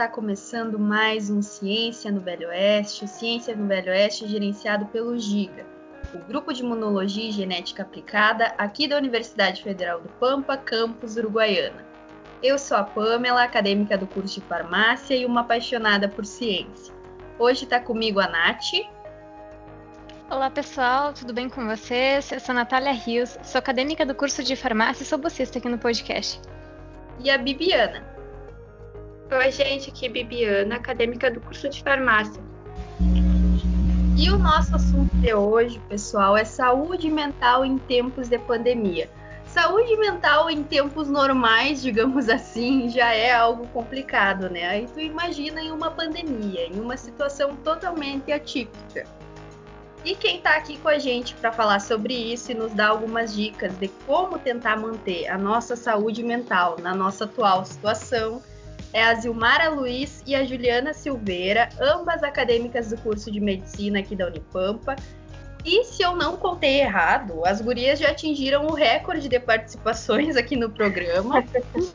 pessoal, tá começando mais um Ciência no Velho Oeste, o Ciência no Velho Oeste gerenciado pelo GIGA, o Grupo de Imunologia e Genética Aplicada aqui da Universidade Federal do Pampa, campus Uruguaiana. Eu sou a Pamela, acadêmica do curso de farmácia e uma apaixonada por ciência. Hoje está comigo a Nath. Olá pessoal, tudo bem com vocês? Eu sou a Natália Rios, sou acadêmica do curso de farmácia e sou bolsista aqui no podcast. E a Bibiana. Oi, gente, aqui é Bibiana, acadêmica do curso de farmácia. E o nosso assunto de hoje, pessoal, é saúde mental em tempos de pandemia. Saúde mental em tempos normais, digamos assim, já é algo complicado, né? Aí tu imagina em uma pandemia, em uma situação totalmente atípica. E quem está aqui com a gente para falar sobre isso e nos dar algumas dicas de como tentar manter a nossa saúde mental na nossa atual situação é a Zilmara Luiz e a Juliana Silveira, ambas acadêmicas do curso de medicina aqui da Unipampa. E se eu não contei errado, as gurias já atingiram o recorde de participações aqui no programa.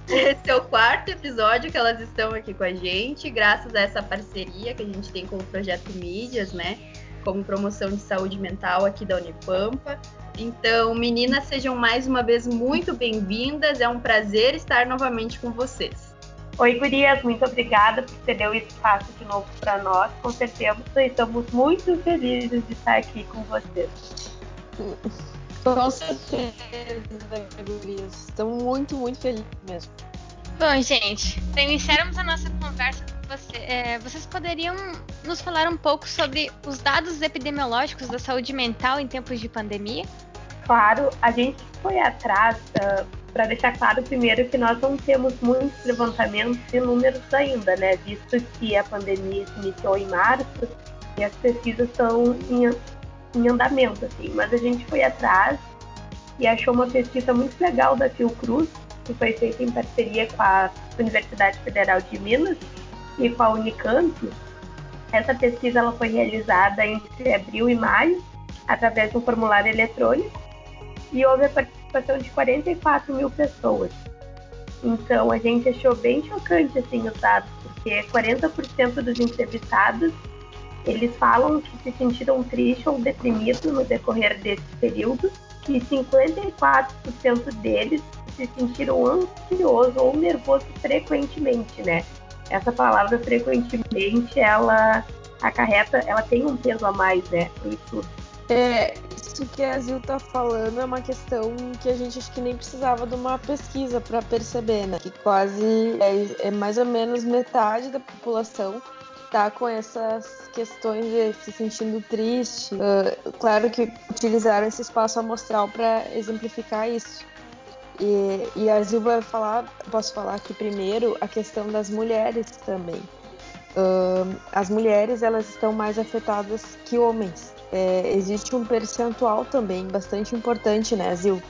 Esse é o quarto episódio que elas estão aqui com a gente, graças a essa parceria que a gente tem com o Projeto Mídias, né? Como promoção de saúde mental aqui da Unipampa. Então, meninas, sejam mais uma vez muito bem-vindas. É um prazer estar novamente com vocês. Oi, Gurias, muito obrigada por ceder o espaço de novo para nós. Com certeza estamos muito felizes de estar aqui com vocês. Com certeza, Gurias. Estamos muito, muito felizes mesmo. Bom, gente, para iniciarmos a nossa conversa com você, é, vocês poderiam nos falar um pouco sobre os dados epidemiológicos da saúde mental em tempos de pandemia? Claro, a gente foi atrás uh, para deixar claro primeiro que nós não temos muitos levantamentos de números ainda, né? Visto que a pandemia se iniciou em março e as pesquisas estão em, em andamento, assim. Mas a gente foi atrás e achou uma pesquisa muito legal da Fiocruz, que foi feita em parceria com a Universidade Federal de Minas e com a Unicamp. Essa pesquisa ela foi realizada entre abril e maio, através de um formulário eletrônico, e houve a participação de 44 mil pessoas. Então a gente achou bem chocante assim os dados, porque 40% dos entrevistados eles falam que se sentiram tristes ou deprimidos no decorrer desse período e 54% deles se sentiram ansioso ou nervoso frequentemente, né? Essa palavra frequentemente ela acarreta, ela tem um peso a mais, né, pro estudo. É, isso que a Zil tá falando é uma questão que a gente acho que nem precisava de uma pesquisa para perceber, né? Que quase é, é, mais ou menos metade da população tá com essas questões de se sentindo triste. Uh, claro que utilizaram esse espaço amostral para exemplificar isso. E, e a Zil vai falar, posso falar aqui primeiro, a questão das mulheres também. Uh, as mulheres elas estão mais afetadas que homens é, existe um percentual também bastante importante, né, Zil?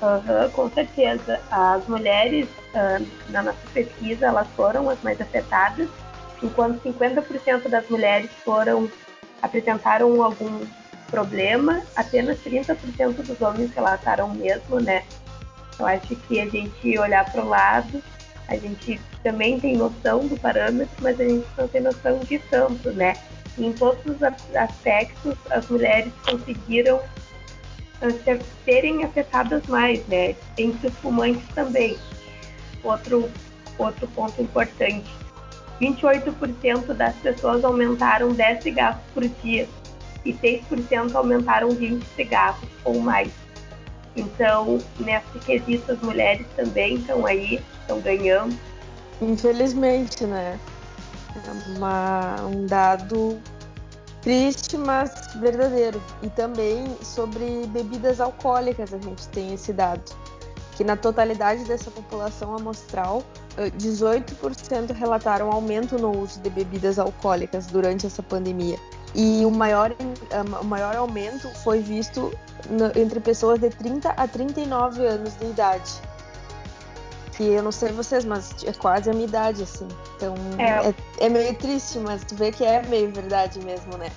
Uhum, com certeza. As mulheres, uh, na nossa pesquisa, elas foram as mais afetadas, enquanto 50% das mulheres foram apresentaram algum problema, apenas 30% dos homens relataram mesmo, né? Eu acho que a gente olhar para o lado, a gente também tem noção do parâmetro, mas a gente não tem noção de tanto, né? Em todos os aspectos, as mulheres conseguiram uh, serem afetadas mais, né? Entre os fumantes também. Outro, outro ponto importante. 28% das pessoas aumentaram 10 cigarros por dia e 6% aumentaram 20 cigarros ou mais. Então, nesse quesito, as mulheres também estão aí, estão ganhando. Infelizmente, né? Uma, um dado triste, mas verdadeiro. E também sobre bebidas alcoólicas a gente tem esse dado. Que na totalidade dessa população amostral, 18% relataram aumento no uso de bebidas alcoólicas durante essa pandemia. E o maior, o maior aumento foi visto entre pessoas de 30 a 39 anos de idade que eu não sei vocês, mas é quase a minha idade, assim. Então é. é, é meio triste, mas tu vê que é meio verdade mesmo, né?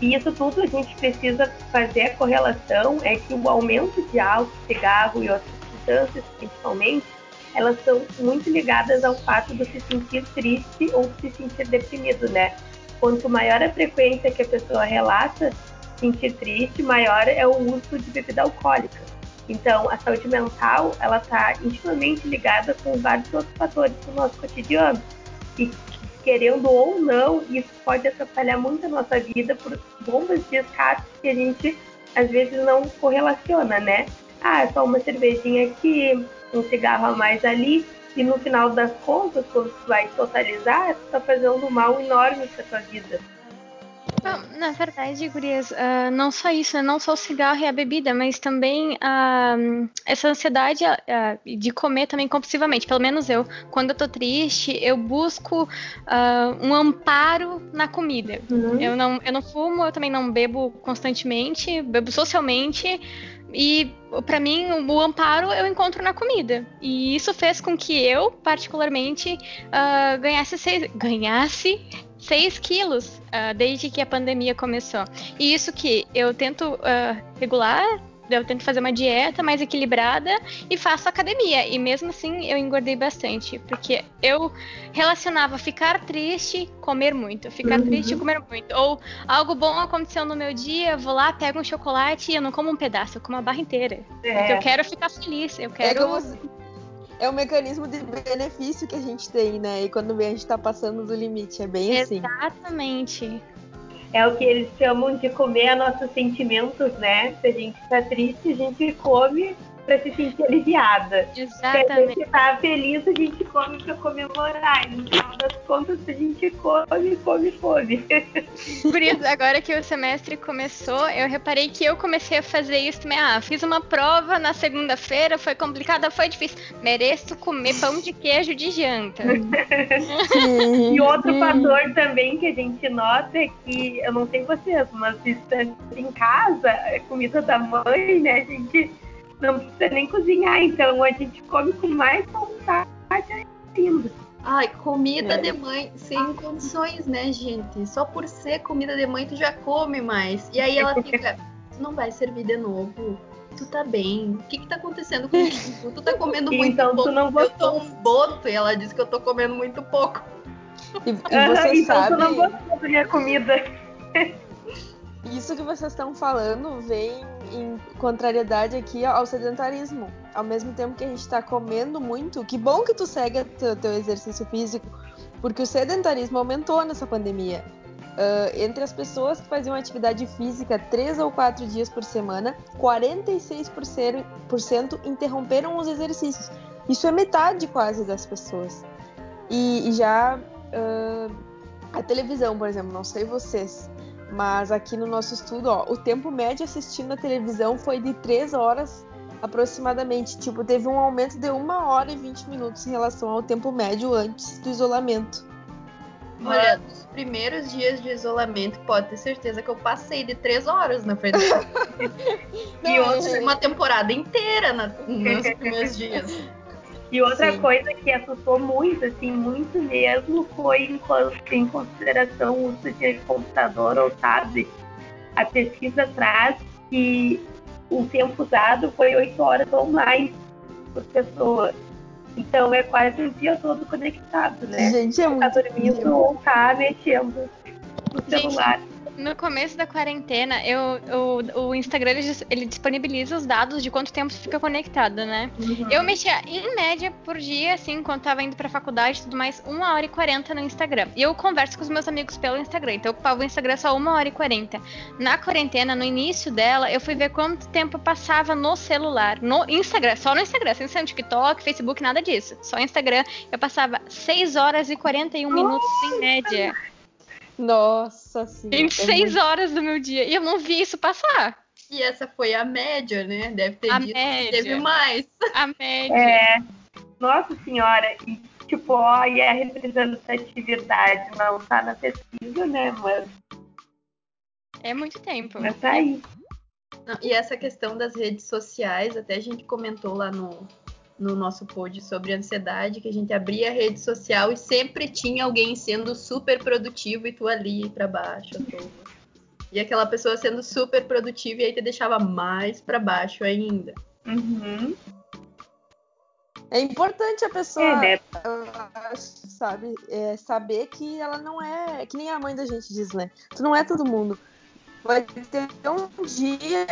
E isso tudo a gente precisa fazer a correlação, é que o aumento de álcool, cigarro e outras substâncias, principalmente, elas são muito ligadas ao fato de se sentir triste ou se sentir deprimido, né? Quanto maior a frequência que a pessoa relata sentir triste, maior é o uso de bebida alcoólica. Então, a saúde mental, ela está intimamente ligada com vários outros fatores do nosso cotidiano. E querendo ou não, isso pode atrapalhar muito a nossa vida por bombas de escape que a gente às vezes não correlaciona, né? Ah, é só uma cervejinha aqui, um cigarro a mais ali, e no final das contas, quando tu vai totalizar, tu tá fazendo um mal enorme pra tua vida. Na verdade, Gurias, uh, não só isso, né? não só o cigarro e a bebida, mas também uh, essa ansiedade uh, de comer também compulsivamente. Pelo menos eu, quando eu tô triste, eu busco um amparo na comida. Uhum. Eu, não, eu não fumo, eu também não bebo constantemente, bebo socialmente. E para mim, o amparo eu encontro na comida. E isso fez com que eu, particularmente, ganhasse, seis, ganhasse 6 quilos uh, desde que a pandemia começou. E isso que eu tento uh, regular, eu tento fazer uma dieta mais equilibrada e faço academia. E mesmo assim eu engordei bastante, porque eu relacionava ficar triste, comer muito, ficar uhum. triste, comer muito. Ou algo bom aconteceu no meu dia, vou lá, pego um chocolate e eu não como um pedaço, eu como a barra inteira. É. Porque eu quero ficar feliz, eu quero. É como é o mecanismo de benefício que a gente tem, né? E quando vem a gente tá passando do limite, é bem Exatamente. assim. Exatamente. É o que eles chamam de comer nossos sentimentos, né? Se a gente tá triste, a gente come para se sentir aliviada. Exatamente. Se a gente tá feliz, a gente come para comemorar. E no final das contas, a gente come, come, come. Por isso, agora que o semestre começou, eu reparei que eu comecei a fazer isso também. Ah, fiz uma prova na segunda-feira, foi complicada, foi difícil. Mereço comer pão de queijo de janta. e outro fator também que a gente nota é que, eu não sei vocês, mas estando em casa, é comida da mãe, né, a gente não precisa nem cozinhar, então a gente come com mais vontade ainda. Ai, comida é. de mãe sem condições, né, gente? Só por ser comida de mãe tu já come mais. E aí ela fica, tu não vai servir de novo. Tu tá bem. O que que tá acontecendo comigo? Tu tá comendo muito então, pouco. Tu não eu tô um boto e ela diz que eu tô comendo muito pouco. E, e você então sabe... tu não gostou da minha comida. Isso que vocês estão falando vem em contrariedade aqui ao sedentarismo. Ao mesmo tempo que a gente está comendo muito, que bom que tu segue o teu exercício físico, porque o sedentarismo aumentou nessa pandemia. Uh, entre as pessoas que faziam atividade física três ou quatro dias por semana, 46% interromperam os exercícios. Isso é metade quase das pessoas. E, e já uh, a televisão, por exemplo, não sei vocês, mas aqui no nosso estudo, ó, o tempo médio assistindo a televisão foi de 3 horas aproximadamente. Tipo, teve um aumento de 1 hora e 20 minutos em relação ao tempo médio antes do isolamento. Olha, nos primeiros dias de isolamento, pode ter certeza que eu passei de 3 horas na frente. e outra, uma temporada inteira na, nos primeiros dias. E outra Sim. coisa que assustou muito, assim, muito mesmo, foi em consideração o uso de computador ou tablet. A pesquisa traz que o tempo usado foi 8 horas ou mais por pessoa. Então é quase o dia todo conectado, né? Gente, é tá muito dormindo ou tá mexendo no celular. No começo da quarentena, eu, eu, o Instagram ele, ele, disponibiliza os dados de quanto tempo fica conectado, né? Uhum. Eu mexia em média por dia, assim, quando tava indo pra faculdade e tudo mais, 1 hora e 40 no Instagram. E eu converso com os meus amigos pelo Instagram, então eu ocupava o Instagram só 1 hora e 40. Na quarentena, no início dela, eu fui ver quanto tempo eu passava no celular, no Instagram, só no Instagram, sem ser no TikTok, Facebook, nada disso. Só Instagram, eu passava 6 horas e 41 minutos em média. Nossa senhora. 26 é horas do meu dia. E eu não vi isso passar. E essa foi a média, né? Deve ter a dito média. teve mais. A média. É. Nossa senhora. E, tipo, ó, e a representatividade não tá na pesquisa, né? Mas. É muito tempo. Mas tá aí. Não, e essa questão das redes sociais, até a gente comentou lá no, no nosso pod sobre ansiedade, que a gente abria a rede social e sempre tinha alguém sendo super produtivo e tu ali para baixo. E aquela pessoa sendo super produtiva e aí te deixava mais para baixo ainda. Uhum. É importante a pessoa, É, né? sabe, é, saber que ela não é, que nem a mãe da gente diz, né? Tu não é todo mundo. Vai ter um dia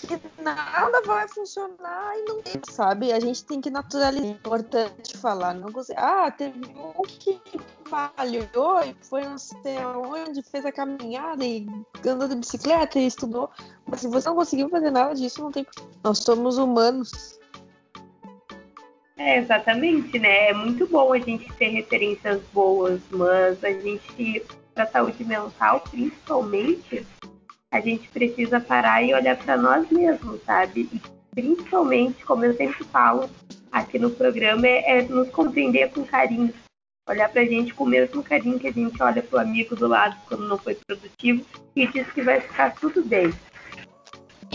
que nada vai funcionar e não tem, sabe? A gente tem que naturalizar. É importante falar, não consegue. Ah, teve um que falhou e foi não sei onde, fez a caminhada e andou de bicicleta e estudou. Mas se você não conseguiu fazer nada disso, não tem. Nós somos humanos. É, exatamente, né? É muito bom a gente ter referências boas, mas a gente, para saúde mental, principalmente, a gente precisa parar e olhar para nós mesmos, sabe? E principalmente, como eu sempre falo aqui no programa, é, é nos compreender com carinho. Olhar pra gente com o mesmo carinho que a gente olha pro amigo do lado quando não foi produtivo e diz que vai ficar tudo bem.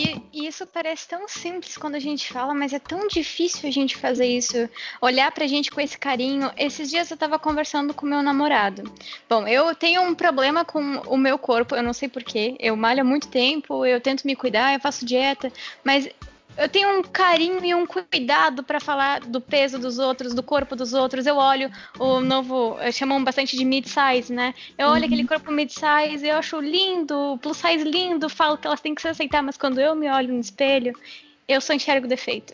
E, e isso parece tão simples quando a gente fala, mas é tão difícil a gente fazer isso, olhar pra gente com esse carinho. Esses dias eu tava conversando com meu namorado. Bom, eu tenho um problema com o meu corpo, eu não sei porquê. Eu malho há muito tempo, eu tento me cuidar, eu faço dieta, mas eu tenho um carinho e um cuidado para falar do peso dos outros, do corpo dos outros. Eu olho o novo, chamam bastante de mid-size, né? Eu olho uhum. aquele corpo mid-size, eu acho lindo, plus size lindo, falo que elas têm que se aceitar, mas quando eu me olho no espelho, eu só enxergo defeito.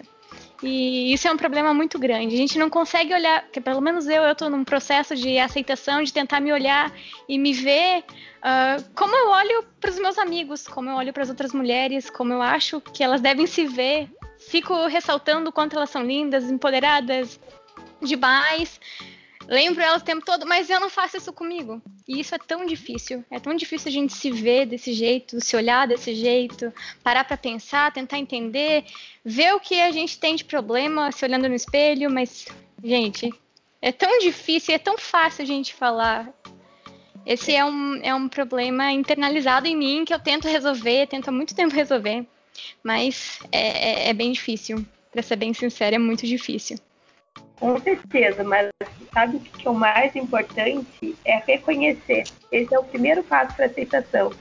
E isso é um problema muito grande. A gente não consegue olhar, que pelo menos eu, eu estou num processo de aceitação, de tentar me olhar e me ver uh, como eu olho para os meus amigos, como eu olho para as outras mulheres, como eu acho que elas devem se ver. Fico ressaltando o quanto elas são lindas, empoderadas demais lembro ela o tempo todo, mas eu não faço isso comigo. E isso é tão difícil. É tão difícil a gente se ver desse jeito, se olhar desse jeito, parar para pensar, tentar entender, ver o que a gente tem de problema se olhando no espelho, mas, gente, é tão difícil, é tão fácil a gente falar. Esse é um, é um problema internalizado em mim que eu tento resolver, tento há muito tempo resolver, mas é, é, é bem difícil. Para ser bem sincera, é muito difícil. Com certeza, mas sabe o que é o mais importante? É reconhecer. Esse é o primeiro passo para aceitação.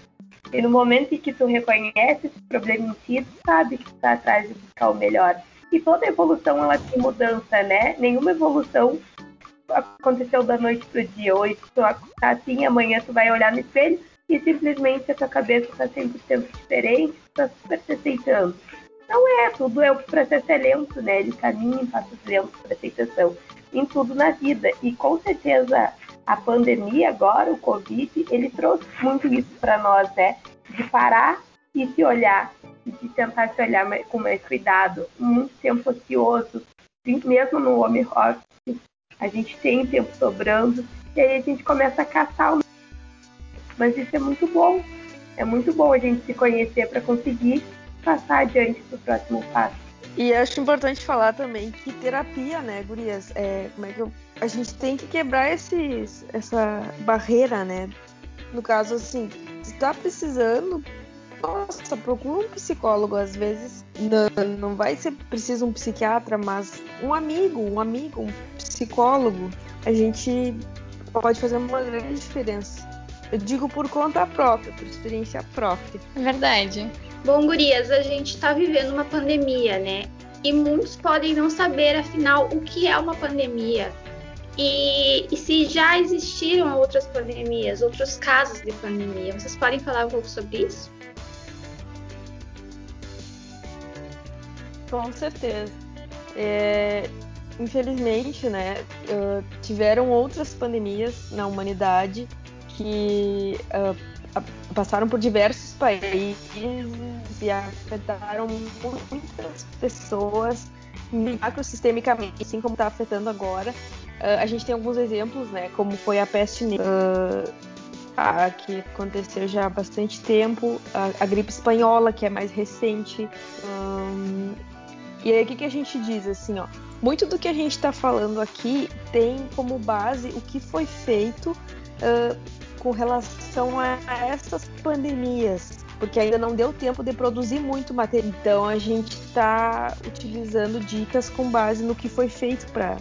E no momento em que tu reconhece esse problema em ti, tu sabe que tu tá atrás de buscar o melhor. E toda evolução, ela tem mudança, né? Nenhuma evolução aconteceu da noite pro dia. Hoje tu tá assim, amanhã tu vai olhar no espelho e simplesmente a tua cabeça tá 100% diferente, tu tá super se aceitando. Não é, tudo é o processo é lento, né? Ele caminha em passos lentos para aceitação em tudo na vida. E com certeza a pandemia agora, o Covid, ele trouxe muito isso para nós, né? De parar e se olhar, de tentar se olhar com mais cuidado. Muito tempo ocioso, mesmo no home office, a gente tem tempo sobrando e aí a gente começa a caçar. Mas isso é muito bom. É muito bom a gente se conhecer para conseguir passar adiante para o próximo passo. E acho importante falar também que terapia, né, Gurias? É, como é que eu, a gente tem que quebrar esses, essa barreira, né? No caso, assim, se tá precisando, nossa, procura um psicólogo. Às vezes não, não vai ser preciso um psiquiatra, mas um amigo, um amigo, um psicólogo, a gente pode fazer uma grande diferença. Eu digo por conta própria, por experiência própria. Verdade. Bom, gurias, a gente está vivendo uma pandemia, né? E muitos podem não saber, afinal, o que é uma pandemia. E, e, se já existiram outras pandemias, outros casos de pandemia. Vocês podem falar um pouco sobre isso? Com certeza. É, infelizmente, né, tiveram outras pandemias na humanidade que uh, passaram por diversos países e afetaram muitas pessoas macrosistemicamente, assim como está afetando agora. Uh, a gente tem alguns exemplos, né, como foi a peste negra, uh, que aconteceu já há bastante tempo, a, a gripe espanhola, que é mais recente. Um, e aí, o que, que a gente diz, assim, ó, muito do que a gente está falando aqui tem como base o que foi feito uh, com relação a essas pandemias, porque ainda não deu tempo de produzir muito material. Então a gente está utilizando dicas com base no que foi feito para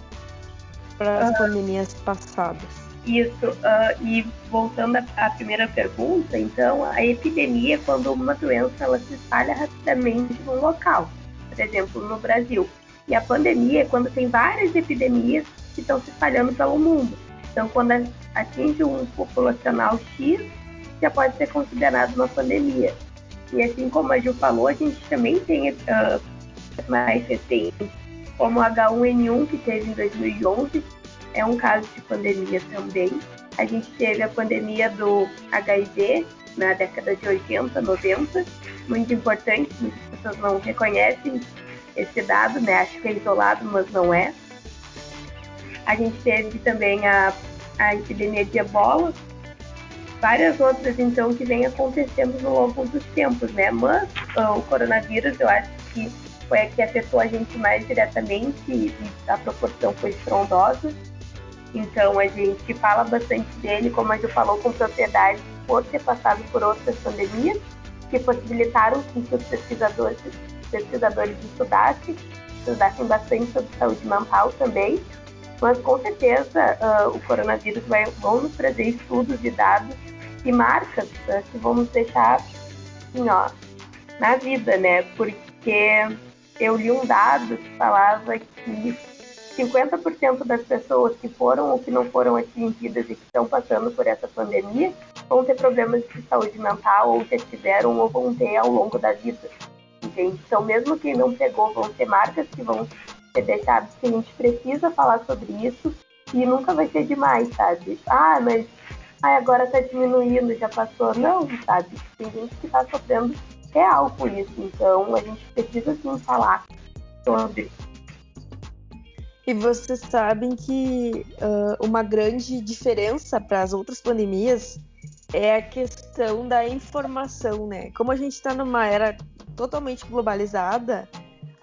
as uhum. pandemias passadas. Isso, uh, e voltando à primeira pergunta, então, a epidemia é quando uma doença ela se espalha rapidamente num local. Por exemplo, no Brasil, E a pandemia é quando tem várias epidemias que estão se espalhando pelo mundo. Então, quando atinge um populacional X, já pode ser considerado uma pandemia. E assim como a Ju falou, a gente também tem uh, mais recentes, como o H1N1, que teve em 2011, é um caso de pandemia também. A gente teve a pandemia do HIV na década de 80, 90, muito importante, muitas pessoas não reconhecem esse dado, né? Acho que é isolado, mas não é. A gente teve também a, a epidemia de ebola, várias outras então que vem acontecendo no longo dos tempos, né? Mas uh, o coronavírus eu acho que foi a que afetou a gente mais diretamente e a proporção foi estrondosa. Então a gente fala bastante dele, como a gente falou, com propriedade por ter passado por outras pandemias que possibilitaram que os pesquisadores, pesquisadores estudassem, estudassem bastante sobre saúde mental também. Mas com certeza uh, o coronavírus vai vão nos trazer estudos e dados e marcas uh, que vão nos deixar assim, ó, na vida, né? Porque eu li um dado que falava que 50% das pessoas que foram ou que não foram atingidas e que estão passando por essa pandemia vão ter problemas de saúde mental ou já tiveram ou vão ter ao longo da vida. Entende? Então, mesmo quem não pegou, vão ter marcas que vão ser deixadas que a gente precisa falar sobre isso e nunca vai ser demais, sabe? Ah, mas ah, agora tá diminuindo, já passou. Não, sabe? Tem gente que tá sofrendo real com isso. Então, a gente precisa sim falar sobre e vocês sabem que uh, uma grande diferença para as outras pandemias é a questão da informação, né? Como a gente está numa era totalmente globalizada,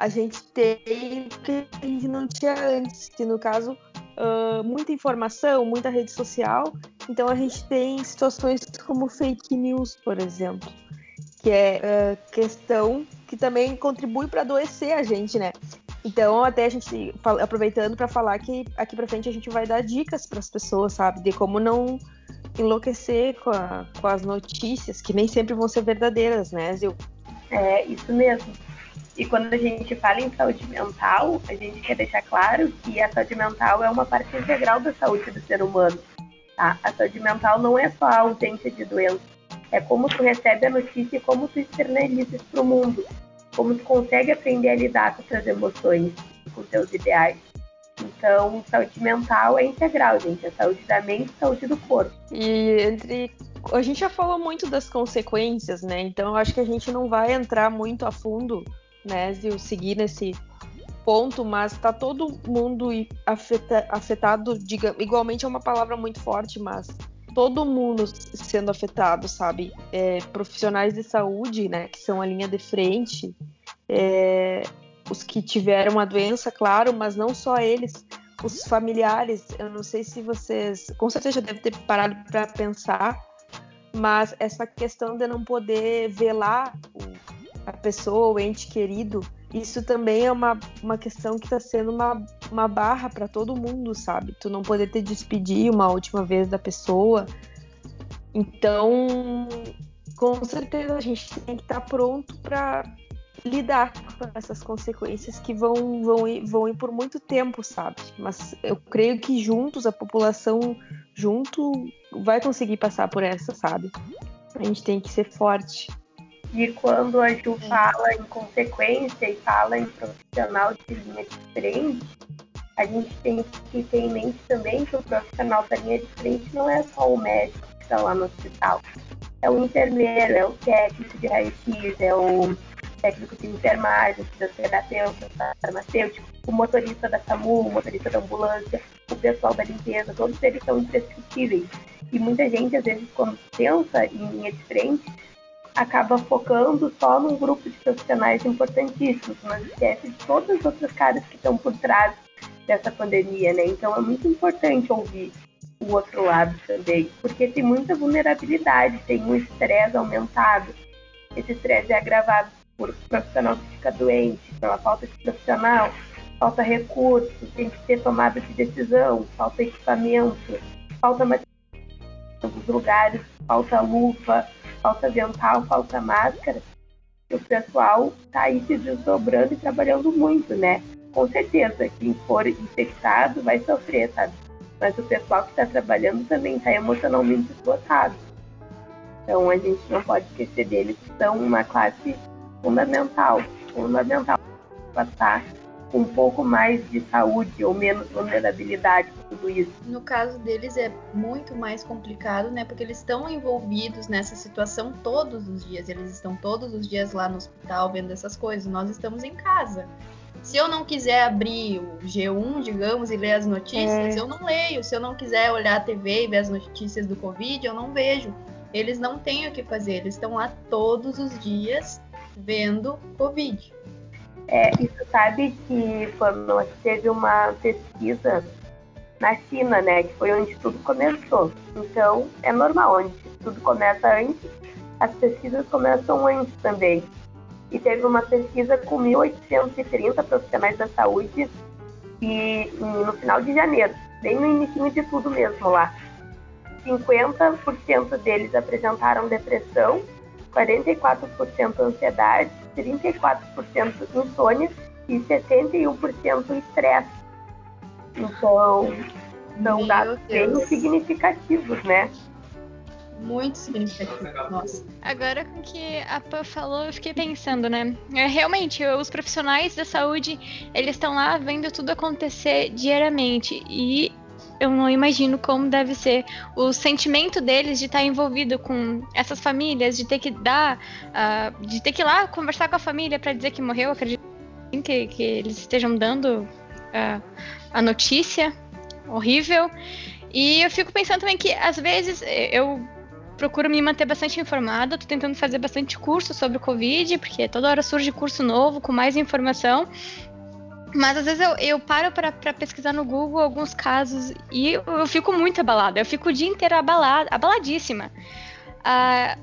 a gente tem o que a gente não tinha antes, que no caso uh, muita informação, muita rede social. Então a gente tem situações como fake news, por exemplo, que é uh, questão que também contribui para adoecer a gente, né? Então, até a gente aproveitando para falar que aqui para frente a gente vai dar dicas para as pessoas, sabe, de como não enlouquecer com, a, com, as notícias, que nem sempre vão ser verdadeiras, né, Zil? É, isso mesmo. E quando a gente fala em saúde mental, a gente quer deixar claro que a saúde mental é uma parte integral da saúde do ser humano. Tá? A saúde mental não é só a ausência de doença, é como tu recebe a notícia e como tu externaliza isso para o mundo como tu consegue aprender a lidar com suas emoções, com seus ideais. Então, saúde mental é integral, gente. É saúde da mente e saúde do corpo. E entre. A gente já falou muito das consequências, né? Então, eu acho que a gente não vai entrar muito a fundo, né, de seguir nesse ponto, mas tá todo mundo afeta... afetado, diga, igualmente é uma palavra muito forte, mas todo mundo sendo afetado, sabe? É, profissionais de saúde, né, que são a linha de frente, é, os que tiveram a doença, claro, mas não só eles, os familiares. Eu não sei se vocês, com certeza já devem ter parado para pensar, mas essa questão de não poder velar a pessoa, o ente querido, isso também é uma, uma questão que está sendo uma, uma barra para todo mundo, sabe? Tu não poder te despedir uma última vez da pessoa. Então, com certeza a gente tem que estar tá pronto para lidar com essas consequências que vão, vão, ir, vão ir por muito tempo, sabe? Mas eu creio que juntos, a população junto vai conseguir passar por essa, sabe? A gente tem que ser forte. E quando a Ju é. fala em consequência e fala em profissional de linha de frente, a gente tem que ter em mente também que o profissional da linha de frente não é só o médico que está lá no hospital. É o enfermeiro, é o técnico de raio-x, é o técnico de enfermagem, fisioterapeuta, farmacêutico, o motorista da SAMU, o motorista da ambulância, o pessoal da limpeza, todos eles são imprescritíveis. E muita gente, às vezes, quando pensa em linha de frente, acaba focando só num grupo de profissionais importantíssimos, mas esquece de todas as outras caras que estão por trás dessa pandemia, né? Então é muito importante ouvir o outro lado também, porque tem muita vulnerabilidade, tem um estresse aumentado. Esse estresse é agravado por profissional que fica doente, pela falta de profissional, falta recursos, tem que ter tomada de decisão, falta equipamento, falta material nos lugares, falta luva, falta dental, falta máscara, o pessoal está aí se desdobrando e trabalhando muito, né? com certeza, quem for infectado vai sofrer, sabe? Mas o pessoal que está trabalhando também está emocionalmente esgotado. Então a gente não pode esquecer deles, que são uma classe fundamental, fundamental para passar com um pouco mais de saúde ou menos vulnerabilidade tudo isso. No caso deles é muito mais complicado, né? Porque eles estão envolvidos nessa situação todos os dias. Eles estão todos os dias lá no hospital vendo essas coisas. Nós estamos em casa. Se eu não quiser abrir o G1, digamos, e ler as notícias, é. eu não leio. Se eu não quiser olhar a TV e ver as notícias do Covid, eu não vejo. Eles não têm o que fazer, eles estão lá todos os dias vendo Covid. É, isso sabe que teve uma pesquisa na China, né, que foi onde tudo começou. Então, é normal, onde tudo começa antes, as pesquisas começam antes também e teve uma pesquisa com 1.830 profissionais da saúde e, no final de janeiro, bem no início de tudo mesmo lá. 50% deles apresentaram depressão, 44% ansiedade, 34% insônia e 71% estresse. Então, são dados bem significativos, né? muito significativo. Nossa. Agora com o que a Pan falou, eu fiquei pensando, né? É, realmente, os profissionais da saúde, eles estão lá vendo tudo acontecer diariamente. E eu não imagino como deve ser o sentimento deles de estar envolvido com essas famílias, de ter que dar, uh, de ter que ir lá conversar com a família para dizer que morreu. Acredito que, que eles estejam dando uh, a notícia horrível. E eu fico pensando também que às vezes eu procuro me manter bastante informada, tô tentando fazer bastante curso sobre o Covid, porque toda hora surge curso novo com mais informação. Mas às vezes eu, eu paro para pesquisar no Google alguns casos e eu, eu, fico muito abalada. Eu fico o dia inteiro abalada, abaladíssima. Ah,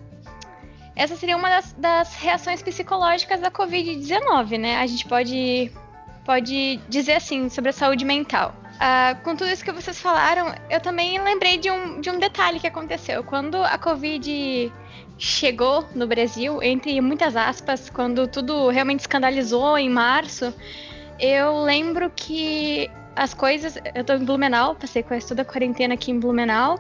essa seria uma das, das reações psicológicas da Covid-19, né? A gente pode, pode dizer assim sobre a saúde mental. Uh, com tudo isso que vocês falaram, eu também lembrei de um, de um detalhe que aconteceu. Quando a Covid chegou no Brasil, entre muitas aspas, quando tudo realmente escandalizou em março, eu lembro que as coisas. Eu tô em Blumenau, passei toda a quarentena aqui em Blumenau.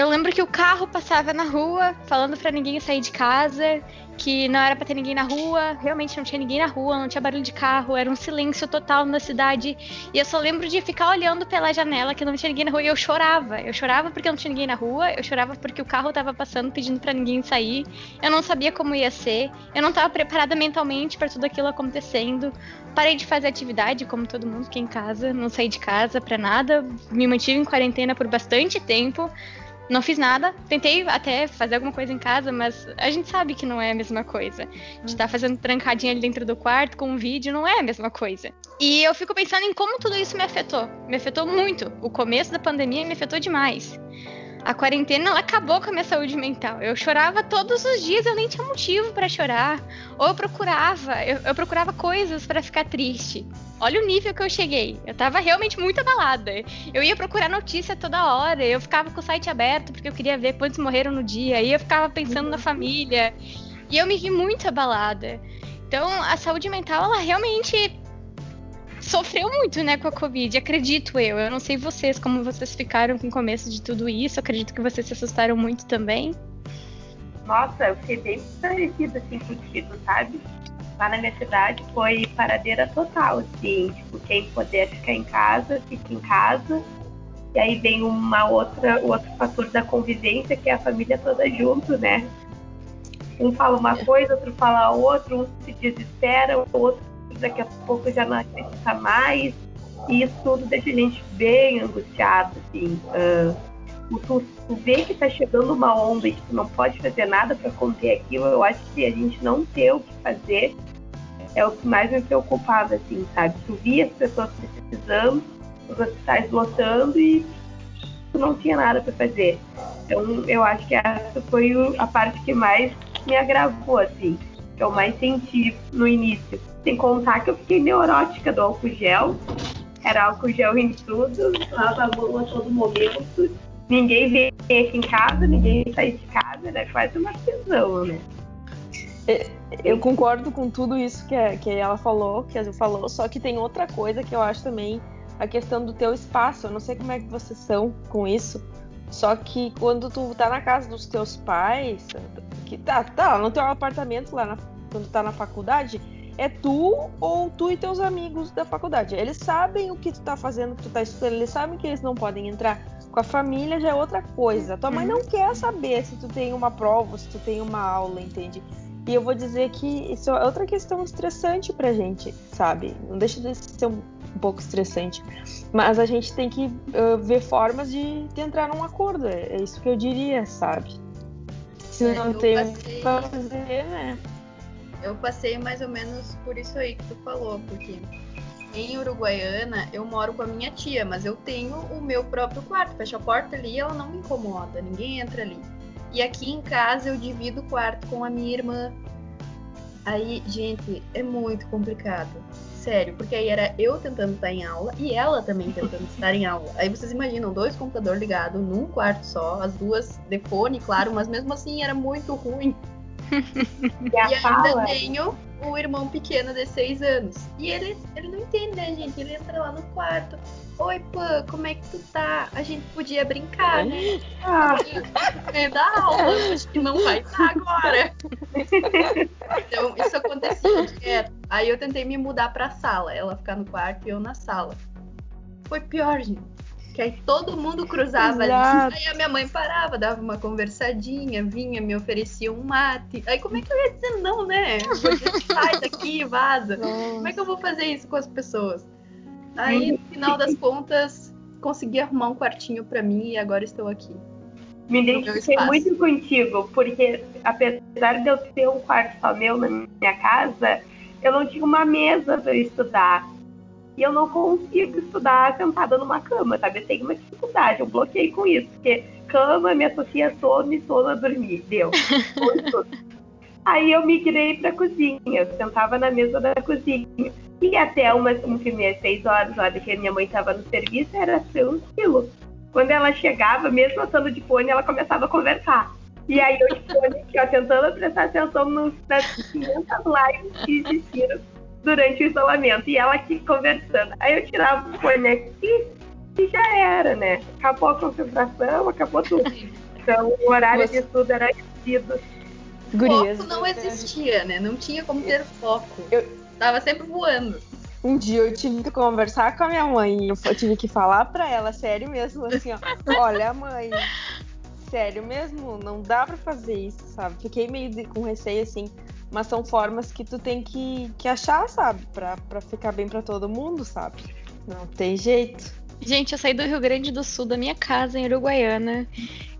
Eu lembro que o carro passava na rua, falando para ninguém sair de casa, que não era para ter ninguém na rua, realmente não tinha ninguém na rua, não tinha barulho de carro, era um silêncio total na cidade. E eu só lembro de ficar olhando pela janela que não tinha ninguém na rua e eu chorava. Eu chorava porque não tinha ninguém na rua, eu chorava porque o carro tava passando pedindo para ninguém sair. Eu não sabia como ia ser, eu não tava preparada mentalmente para tudo aquilo acontecendo. Parei de fazer atividade, como todo mundo que é em casa, não saí de casa para nada, me mantive em quarentena por bastante tempo. Não fiz nada. Tentei até fazer alguma coisa em casa, mas a gente sabe que não é a mesma coisa. De estar tá fazendo trancadinha ali dentro do quarto com um vídeo não é a mesma coisa. E eu fico pensando em como tudo isso me afetou. Me afetou muito. O começo da pandemia me afetou demais. A quarentena ela acabou com a minha saúde mental. Eu chorava todos os dias, eu nem tinha motivo para chorar. Ou eu procurava, eu, eu procurava coisas para ficar triste. Olha o nível que eu cheguei. Eu tava realmente muito abalada. Eu ia procurar notícia toda hora. Eu ficava com o site aberto porque eu queria ver quantos morreram no dia. Aí eu ficava pensando na família. E eu me vi muito abalada. Então, a saúde mental, ela realmente sofreu muito, né, com a Covid, acredito eu. Eu não sei vocês, como vocês ficaram com o começo de tudo isso. Acredito que vocês se assustaram muito também. Nossa, eu fiquei bem parecida assim contigo, sabe? Lá na minha cidade foi paradeira total, assim, tipo, quem puder ficar em casa, fica em casa. E aí vem uma outra, outro fator da convivência, que é a família toda junto, né? Um fala uma coisa, outro fala outra, um se desespera, o outro daqui a pouco já não acredita mais. E isso tudo deixa a gente bem angustiado, assim. Uh, tu, tu vê que tá chegando uma onda e que tu não pode fazer nada para conter aquilo, eu acho que a gente não ter o que fazer é o que mais me preocupava, assim, sabe? Tu via as pessoas precisando, os hospitais lotando e tu não tinha nada para fazer. Então, eu acho que essa foi a parte que mais me agravou, assim, que eu mais senti no início. Sem contar que eu fiquei neurótica do álcool gel. Era álcool gel em tudo, lava a mão a todo momento. Ninguém veio aqui em casa, ninguém sai de casa, era quase uma prisão, né? É, Eu concordo com tudo isso que, a, que ela falou, que a Azul falou, só que tem outra coisa que eu acho também a questão do teu espaço. Eu não sei como é que vocês são com isso, só que quando tu tá na casa dos teus pais, que tá, tá no teu apartamento lá na, quando tá na faculdade, é tu ou tu e teus amigos da faculdade. Eles sabem o que tu tá fazendo, o que tu tá estudando, eles sabem que eles não podem entrar. Com a família já é outra coisa. Tua mãe não quer saber se tu tem uma prova, se tu tem uma aula, entende? E eu vou dizer que isso é outra questão estressante pra gente, sabe? Não deixa de ser um, pouco estressante. Mas a gente tem que uh, ver formas de, de, entrar num acordo. É, isso que eu diria, sabe? Se é, não tem passei... pra fazer, né? Eu passei mais ou menos por isso aí que tu falou, porque em Uruguaiana eu moro com a minha tia, mas eu tenho o meu próprio quarto. Fecha a porta ali, ela não me incomoda, ninguém entra ali. E aqui em casa eu divido o quarto com a minha irmã. Aí, gente, é muito complicado. Sério, porque aí era eu tentando estar em aula e ela também tentando estar em aula. Aí vocês imaginam dois computadores ligados num quarto só, as duas de fone, claro, mas mesmo assim era muito ruim. E, e ainda tenho o irmão pequeno de seis anos. E ele, ele não entende, né, gente? Ele entra lá no quarto. Oi, Pã, como é que tu tá? A gente podia brincar, né? Ah, é da aula, acho que não vai estar agora. Então, isso acontecia direto. Aí eu tentei me mudar pra sala, ela ficar no quarto e eu na sala. Foi pior, gente que aí todo mundo cruzava Exato. ali. Aí a minha mãe parava, dava uma conversadinha, vinha, me oferecia um mate. Aí como é que eu ia dizer não, né? Sai daqui, vaza. Nossa. Como é que eu vou fazer isso com as pessoas? Aí, no final das contas, consegui arrumar um quartinho para mim e agora estou aqui. Me identifiquei muito contigo, porque apesar de eu ter um quarto só meu na minha casa, eu não tinha uma mesa para estudar e eu não consigo estudar sentada numa cama, sabe? Eu tenho uma dificuldade, eu bloqueei com isso, porque cama me associa sono e sono a dormir, deu. Aí eu migrei para cozinha, eu sentava na mesa da cozinha. E até umas 5 e meia, 6 horas, lá que minha mãe estava no serviço, era tranquilo. Quando ela chegava, mesmo estando de fone, ela começava a conversar. E aí eu fone aqui, ó, tentando prestar atenção nos, nas 500 lives que existiram durante o isolamento. E ela aqui conversando. Aí eu tirava o fone aqui e já era, né? Acabou a concentração, acabou tudo. Então o horário Você... de estudo era esquecido. Gurias, foco não existia, né? Não tinha como ter foco. Eu tava sempre voando. Um dia eu tive que conversar com a minha mãe. Eu tive que falar pra ela, sério mesmo, assim, ó. Olha, mãe, sério mesmo, não dá pra fazer isso, sabe? Fiquei meio de, com receio, assim mas são formas que tu tem que, que achar, sabe? Pra, pra ficar bem para todo mundo, sabe? Não tem jeito. Gente, eu saí do Rio Grande do Sul, da minha casa em Uruguaiana.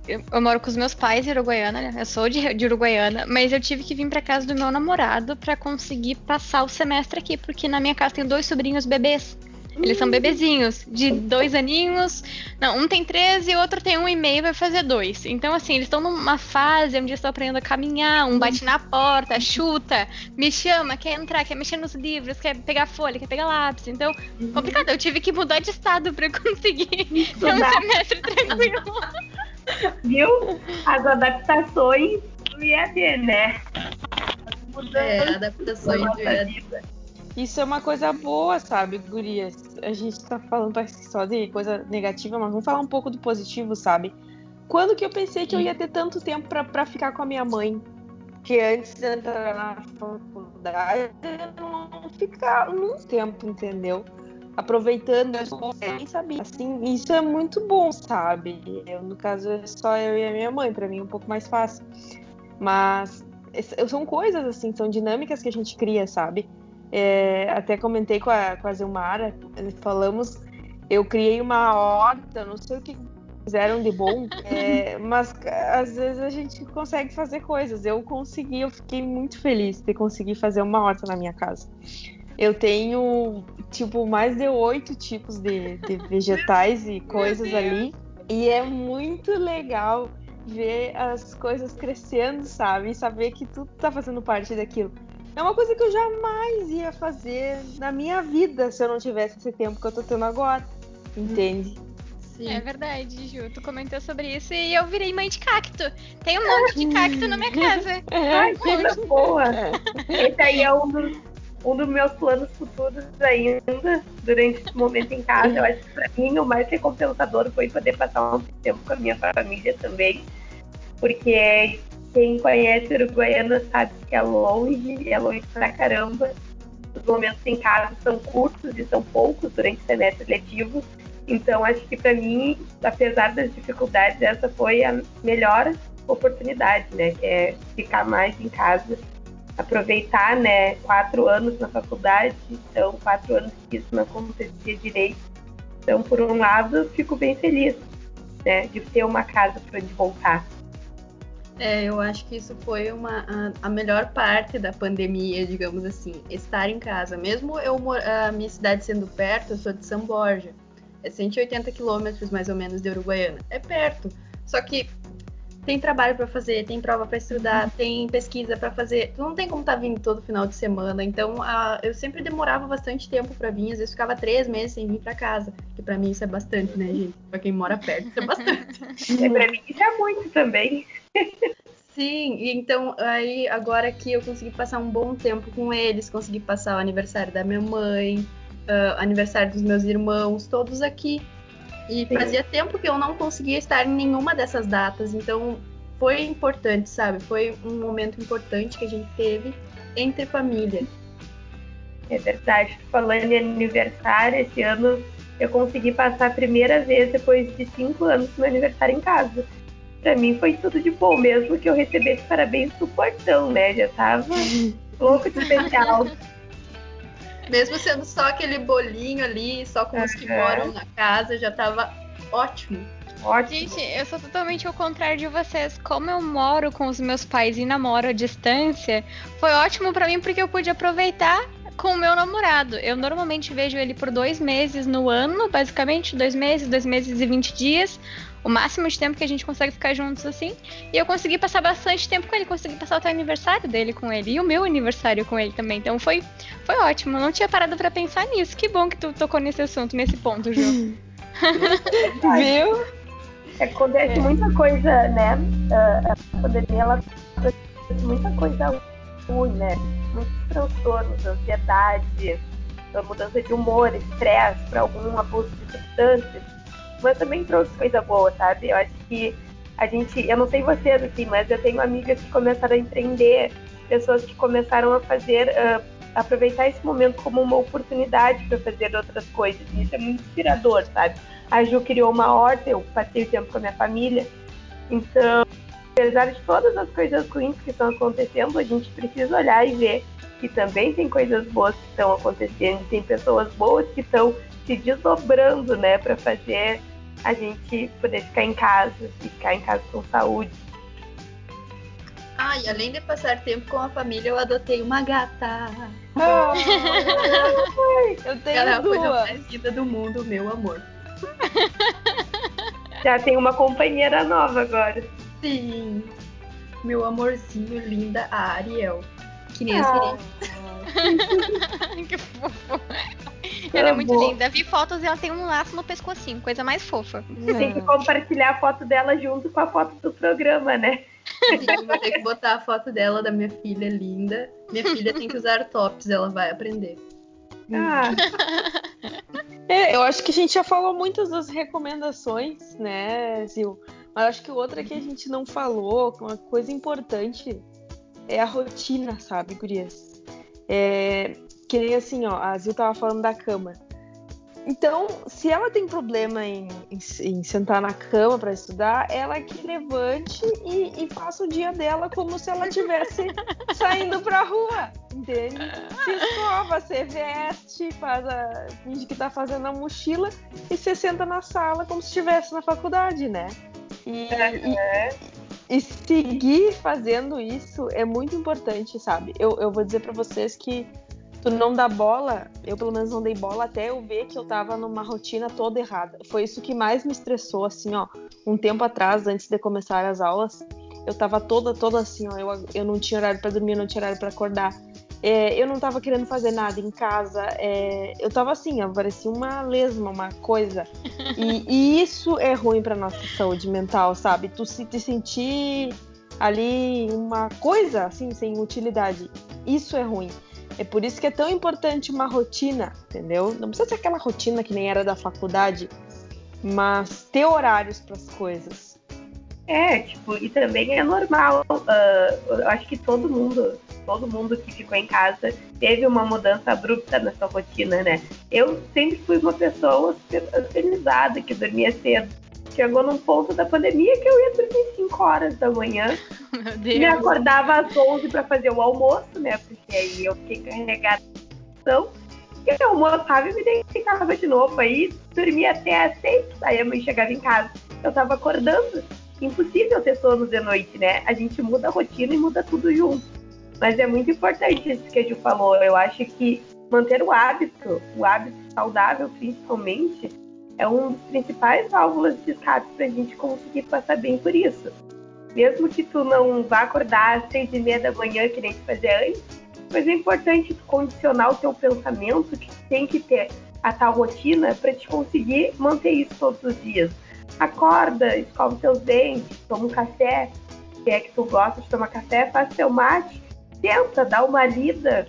Eu, eu moro com os meus pais em Uruguaiana, né? Eu sou de, de Uruguaiana, mas eu tive que vir para casa do meu namorado para conseguir passar o semestre aqui, porque na minha casa tem dois sobrinhos bebês. Eles são bebezinhos, de dois aninhos. Não, um tem 13 e outro tem um e meio, vai fazer dois. Então, assim, eles estão numa fase onde estão aprendendo a caminhar, um bate na porta, chuta, me chama, quer entrar, quer mexer nos livros, quer pegar folha, quer pegar lápis. Então, complicado. Eu tive que mudar de estado para conseguir ter um semestre tranquilo. Viu? As adaptações do IAD, né? É, adaptações do IAD. Isso é uma coisa boa, sabe, gurias? A gente tá falando só de coisa negativa, mas vamos falar um pouco do positivo, sabe? Quando que eu pensei que eu ia ter tanto tempo para ficar com a minha mãe? Que antes de entrar na faculdade, eu não ficava muito tempo, entendeu? Aproveitando, eu nem sabia. Assim, isso é muito bom, sabe? Eu, no caso, é só eu e a minha mãe, para mim é um pouco mais fácil. Mas são coisas assim, são dinâmicas que a gente cria, sabe? É, até comentei com a, com a Zilmara, falamos, eu criei uma horta, não sei o que fizeram de bom, é, mas às vezes a gente consegue fazer coisas. Eu consegui, eu fiquei muito feliz de conseguir fazer uma horta na minha casa. Eu tenho, tipo, mais de oito tipos de, de vegetais e coisas ali. E é muito legal ver as coisas crescendo, sabe? E saber que tu tá fazendo parte daquilo. É uma coisa que eu jamais ia fazer na minha vida se eu não tivesse esse tempo que eu tô tendo agora. Entende? Sim. É verdade, Ju. Tu comentou sobre isso e eu virei mãe de cacto. Tem um monte de cacto na minha casa. É, Ai, coisa boa. Esse aí é um dos, um dos meus planos futuros ainda, durante esse momento em casa. Eu acho que pra mim o mais recompensador foi poder passar um tempo com a minha família também. Porque quem conhece Uruguaiana sabe que é longe, é longe pra caramba. Os momentos em casa são curtos e são poucos durante o semestre letivo. Então, acho que para mim, apesar das dificuldades, essa foi a melhor oportunidade, né? Que é ficar mais em casa, aproveitar, né? Quatro anos na faculdade, então quatro anos que isso não acontecia direito. Então, por um lado, fico bem feliz, né? De ter uma casa para onde voltar. É, eu acho que isso foi uma, a, a, melhor parte da pandemia, digamos assim, estar em casa. Mesmo eu a minha cidade sendo perto, eu sou de São Borja. É 180 quilômetros mais ou menos de Uruguaiana. É perto. Só que tem trabalho para fazer, tem prova para estudar, tem pesquisa para fazer. Tu não tem como estar tá vindo todo final de semana. Então, a, eu sempre demorava bastante tempo para vir. Às vezes ficava três meses sem vir para casa. Que para mim isso é bastante, né, gente? Para quem mora perto, isso é bastante. é, para mim isso é muito também. Sim, e então aí agora que eu consegui passar um bom tempo com eles, consegui passar o aniversário da minha mãe, uh, aniversário dos meus irmãos, todos aqui. E Sim. fazia tempo que eu não conseguia estar em nenhuma dessas datas, então foi importante, sabe? Foi um momento importante que a gente teve entre família. É verdade. Falando em aniversário, esse ano eu consegui passar a primeira vez depois de cinco anos meu aniversário em casa. Pra mim foi tudo de bom, mesmo que eu recebesse parabéns do portão, né? Já tava louco de especial. Mesmo sendo só aquele bolinho ali, só com os que moram na casa, já tava ótimo. Ótimo. Gente, eu sou totalmente ao contrário de vocês. Como eu moro com os meus pais e namoro à distância, foi ótimo para mim porque eu pude aproveitar com o meu namorado. Eu normalmente vejo ele por dois meses no ano, basicamente, dois meses, dois meses e vinte dias o máximo de tempo que a gente consegue ficar juntos assim. E eu consegui passar bastante tempo com ele, consegui passar o aniversário dele com ele e o meu aniversário com ele também. Então foi, foi ótimo. Eu não tinha parado para pensar nisso. Que bom que tu tocou nesse assunto, nesse ponto, Ju. Viu? Acontece é. muita coisa, né? Uh, a pandemia ela trouxe muita coisa ruim, né? Muitos transtornos, ansiedade, mudança de humor, estresse para algum abuso de substâncias mas também trouxe coisa boa, sabe? Eu acho que a gente, eu não sei vocês assim, mas eu tenho amigas que começaram a empreender, pessoas que começaram a fazer, uh, aproveitar esse momento como uma oportunidade para fazer outras coisas. E isso é muito inspirador, sabe? A Ju criou uma horta, eu passei o tempo com a minha família. Então, apesar de todas as coisas ruins que estão acontecendo, a gente precisa olhar e ver que também tem coisas boas que estão acontecendo, tem pessoas boas que estão se desdobrando, né, para fazer a gente poder ficar em casa, ficar em casa com saúde. Ah, e além de passar tempo com a família, eu adotei uma gata. Oh, eu tenho Ela é a coisa mais linda do mundo, meu amor. Já tem uma companheira nova agora. Sim. Meu amorzinho, linda, a Ariel. Que nem ah. as Que fofo. Ela é muito linda. Vi fotos e ela tem um laço no pescocinho, coisa mais fofa. Tem que compartilhar a foto dela junto com a foto do programa, né? Sim, vou ter que botar a foto dela, da minha filha linda. Minha filha tem que usar tops, ela vai aprender. Ah. É, eu acho que a gente já falou muitas das recomendações, né, Zil? Mas acho que outra que a gente não falou, uma coisa importante, é a rotina, sabe, Gurias? É, que nem assim, ó, a Zil tava falando da cama. Então, se ela tem problema em, em, em sentar na cama para estudar, ela que levante e, e, faça o dia dela como se ela estivesse saindo pra rua, entende? Se escova, você veste, faz a, finge que tá fazendo a mochila e você senta na sala como se estivesse na faculdade, né? E, e, e, seguir fazendo isso é muito importante, sabe? Eu, eu vou dizer para vocês que tu não dá bola, eu pelo menos não dei bola até eu ver que eu tava numa rotina toda errada. Foi isso que mais me estressou, assim, ó. Um tempo atrás, antes de começar as aulas, eu tava toda, toda assim, ó. Eu, eu não tinha horário para dormir, não tinha horário para acordar. É, eu não tava querendo fazer nada em casa. É, eu tava assim, ó, parecia uma lesma, uma coisa. E, e isso é ruim pra nossa saúde mental, sabe? Tu se te sentir ali uma coisa assim, sem utilidade. Isso é ruim. É por isso que é tão importante uma rotina, entendeu? Não precisa ser aquela rotina que nem era da faculdade, mas ter horários para as coisas. É, tipo, e também é normal. Uh, eu acho que todo mundo, todo mundo que ficou em casa teve uma mudança abrupta na sua rotina, né? Eu sempre fui uma pessoa organizada, que dormia cedo. Chegou num ponto da pandemia que eu ia dormir 5 horas da manhã. Me acordava às 11 para fazer o almoço, né? Porque aí eu fiquei carregada. Então, eu almoçava e me deitava de novo. Aí dormia até às 6, aí a mãe chegava em casa. Eu tava acordando. Impossível ter sono de noite, né? A gente muda a rotina e muda tudo junto. Mas é muito importante isso que a Ju falou. Eu acho que manter o hábito, o hábito saudável principalmente, é um dos principais válvulas de escape para a gente conseguir passar bem por isso. Mesmo que tu não vá acordar às seis e meia da manhã, que nem tu fazia antes, mas é importante tu condicionar o teu pensamento que tem que ter a tal rotina para te conseguir manter isso todos os dias. Acorda, escova os teus dentes, toma um café, se é que tu gosta de tomar café, faz teu mate, tenta, dá uma lida.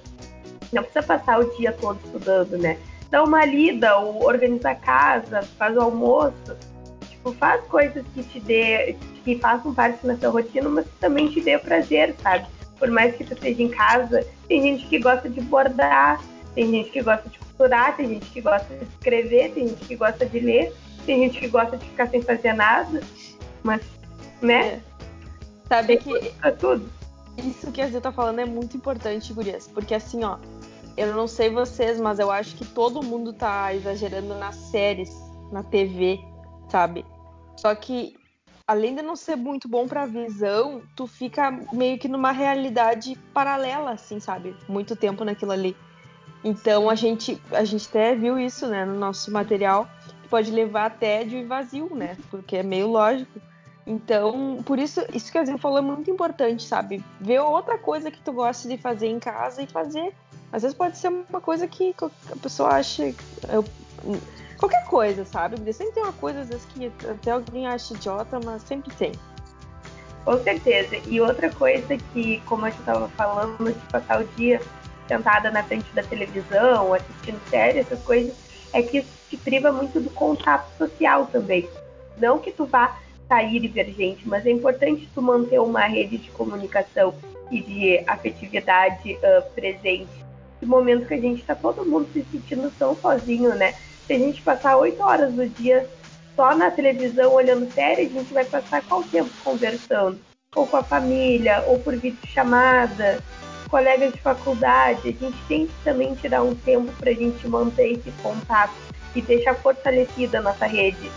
Não precisa passar o dia todo estudando, né? Dá uma lida, ou organiza a casa, faz o almoço. Tipo, faz coisas que te dê, que façam parte da tua rotina, mas que também te dê prazer, sabe? Por mais que tu esteja em casa, tem gente que gosta de bordar, tem gente que gosta de costurar, tem gente que gosta de escrever, tem gente que gosta de ler, tem gente que gosta de ficar sem fazer nada, mas, né? É. Sabe tem que tudo. Isso que a Zé tá falando é muito importante, Gurias, porque assim, ó, eu não sei vocês, mas eu acho que todo mundo tá exagerando nas séries, na TV, sabe? Só que além de não ser muito bom para visão, tu fica meio que numa realidade paralela, assim, sabe? Muito tempo naquilo ali. Então a gente, a gente até viu isso, né, no nosso material, que pode levar até tédio vazio, né? Porque é meio lógico. Então, por isso, isso que a Zil falou é muito importante, sabe? Ver outra coisa que tu gosta de fazer em casa e fazer. Às vezes pode ser uma coisa que a pessoa acha. Eu, qualquer coisa, sabe? Sempre tem uma coisa, às vezes, que até alguém acha idiota, mas sempre tem. Com certeza. E outra coisa que, como a gente estava falando, de passar o dia sentada na frente da televisão, assistindo série, essas coisas, é que isso te priva muito do contato social também. Não que tu vá sair e ver gente, mas é importante tu manter uma rede de comunicação e de afetividade uh, presente. No momento que a gente está todo mundo se sentindo tão sozinho, né? Se a gente passar oito horas do dia só na televisão olhando série, a gente vai passar qual tempo conversando? Ou com a família, ou por vídeo chamada, colegas de faculdade, a gente tem que também tirar um tempo para a gente manter esse contato e deixar fortalecida a nossa rede.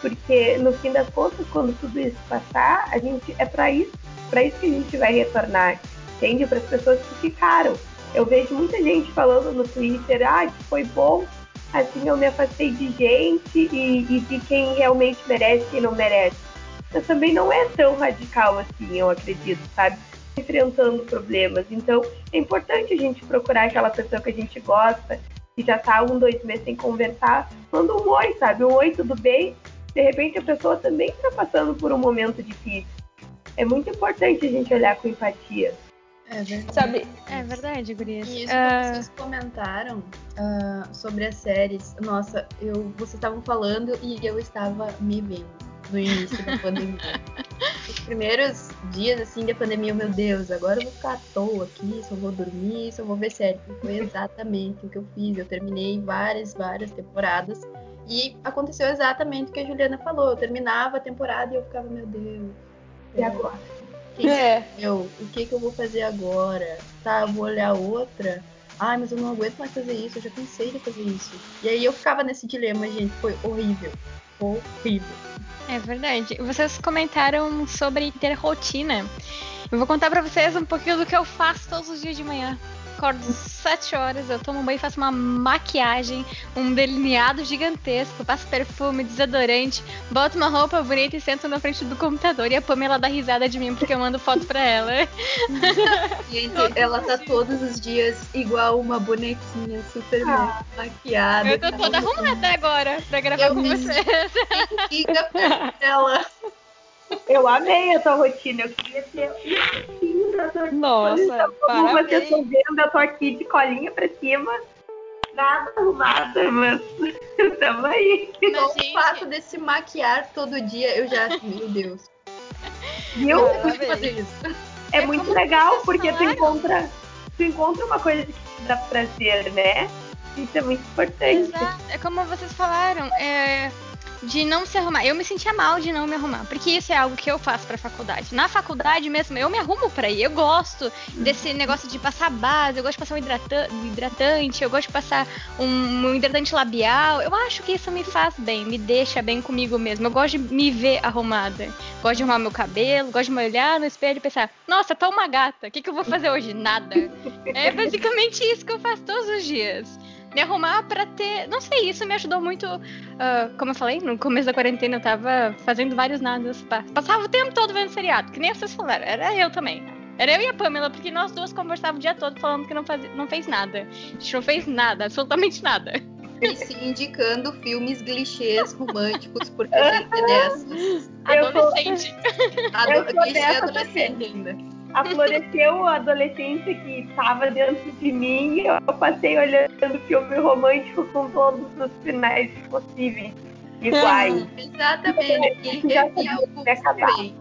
Porque no fim das contas, quando tudo isso passar, a gente é para isso, para isso que a gente vai retornar, entende? Para as pessoas que ficaram. Eu vejo muita gente falando no Twitter, ah, que foi bom, assim eu me afastei de gente e, e de quem realmente merece e quem não merece. Mas também não é tão radical assim, eu acredito, sabe? enfrentando problemas. Então, é importante a gente procurar aquela pessoa que a gente gosta, que já tá um, dois meses sem conversar, manda um oi, sabe? Um oi, tudo bem? De repente a pessoa também está passando por um momento difícil. É muito importante a gente olhar com empatia. É verdade. Sabe? É verdade, Gurias. E isso uh... que vocês comentaram uh, sobre as séries. Nossa, eu, vocês estavam falando e eu estava me vendo no início da pandemia. Os primeiros dias assim da pandemia, meu Deus, agora eu vou ficar à toa aqui, só vou dormir, só vou ver série. Foi exatamente o que eu fiz. Eu terminei várias, várias temporadas. E aconteceu exatamente o que a Juliana falou. Eu terminava a temporada e eu ficava, meu Deus. E agora? Que é. eu, o que, que eu vou fazer agora? Tá, eu vou olhar outra. Ai, mas eu não aguento mais fazer isso, eu já cansei de fazer isso. E aí eu ficava nesse dilema, gente, foi horrível. Horrível. É verdade. Vocês comentaram sobre ter rotina. Eu vou contar para vocês um pouquinho do que eu faço todos os dias de manhã. Acordo às 7 horas, eu tomo um banho, faço uma maquiagem, um delineado gigantesco, passo perfume, desodorante, boto uma roupa bonita e sento na frente do computador. E a Pamela dá risada de mim porque eu mando foto pra ela. Gente, ela tá todos os dias igual uma bonequinha super ah, maquiada. Eu tô toda arrumada agora pra gravar eu com vocês. Fica ela. Eu amei a tua rotina. Eu queria ter Nossa, Como vocês estão vendo, eu tô aqui de colinha pra cima. Nada arrumada, mas estamos aí. Só o fato de se maquiar todo dia, eu já. Meu Deus. Viu? fazer isso. É, é muito legal, porque tu encontra, tu encontra uma coisa que te dá prazer, né? Isso é muito importante. Exato. É como vocês falaram, é de não se arrumar. Eu me sentia mal de não me arrumar, porque isso é algo que eu faço pra faculdade. Na faculdade mesmo, eu me arrumo pra ir. Eu gosto desse negócio de passar base, eu gosto de passar um hidratante, eu gosto de passar um, um hidratante labial. Eu acho que isso me faz bem, me deixa bem comigo mesmo. Eu gosto de me ver arrumada. Gosto de arrumar meu cabelo, gosto de me olhar no espelho e pensar, nossa, tá uma gata, o que, que eu vou fazer hoje? Nada. É basicamente isso que eu faço todos os dias me arrumar para ter. Não sei, isso me ajudou muito. Uh, como eu falei, no começo da quarentena eu tava fazendo vários nadas. Passava o tempo todo vendo seriado, que nem vocês falaram. Era eu também. Era eu e a Pamela, porque nós duas conversávamos o dia todo falando que não, faz, não fez nada. A gente não fez nada, absolutamente nada. E se indicando filmes clichês românticos, porque gente é dessas. Adolescente. Ado clichê adolescente ainda afloresceu a adolescência que estava dentro de mim e eu passei olhando filme romântico com todos os finais possíveis iguais. Exatamente. E, e,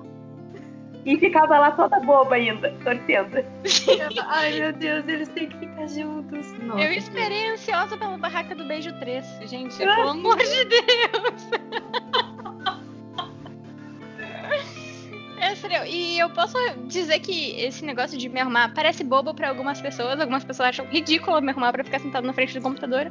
e ficava lá toda boba ainda, torcendo. Ai meu Deus, eles têm que ficar juntos. Nossa, eu esperei ansiosa pela barraca do beijo 3, gente. Pelo amor de Deus. Sério, e eu posso dizer que esse negócio de me arrumar parece bobo para algumas pessoas. Algumas pessoas acham ridículo me arrumar para ficar sentado na frente do computador.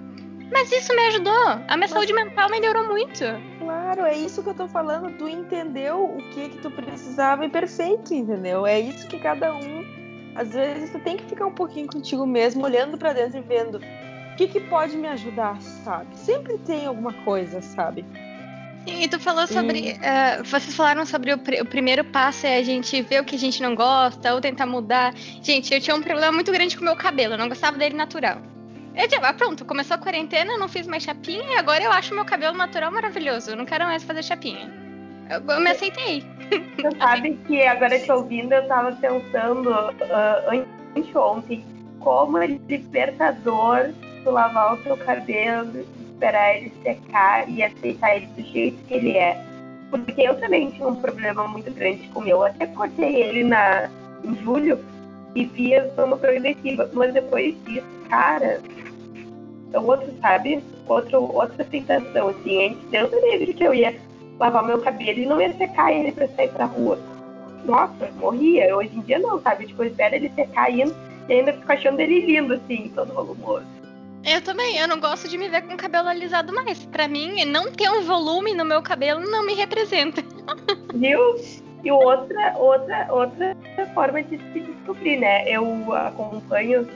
Mas isso me ajudou. A minha saúde mental melhorou muito. Claro, é isso que eu tô falando. Tu entendeu o que que tu precisava e perfeito, entendeu? É isso que cada um. Às vezes tu tem que ficar um pouquinho contigo mesmo, olhando para dentro e vendo o que que pode me ajudar, sabe? Sempre tem alguma coisa, sabe? Sim, e tu falou sobre. Uh, vocês falaram sobre o, pr o, primeiro passo é a gente ver o que a gente não gosta ou tentar mudar. Gente, eu tinha um problema muito grande com o meu cabelo, eu não gostava dele natural. Eu disse, ah, pronto, começou a quarentena, não fiz mais chapinha e agora eu acho meu cabelo natural maravilhoso. Eu não quero mais fazer chapinha. Eu, eu me aceitei. Você sabe que agora te ouvindo, eu tava pensando uh, anteontem como é libertador tu lavar o teu cabelo esperar ele secar e aceitar ele do jeito que ele é. Porque eu também tinha um problema muito grande com o meu. Eu até cortei ele na, em julho e via forma progressiva. Mas depois disso, cara, é outro, sabe? Outro, outra sensação, assim. Antes, Deus me livre que eu ia lavar meu cabelo e não ia secar ele pra sair pra rua. Nossa, morria. Hoje em dia não, sabe? Tipo, eu espero ele secar e ainda fico achando ele lindo, assim, todo volumoso. Eu também, eu não gosto de me ver com cabelo alisado mais. Para mim, não ter um volume no meu cabelo não me representa. Viu? E outra, outra, outra forma de se descobrir, né? Eu acompanho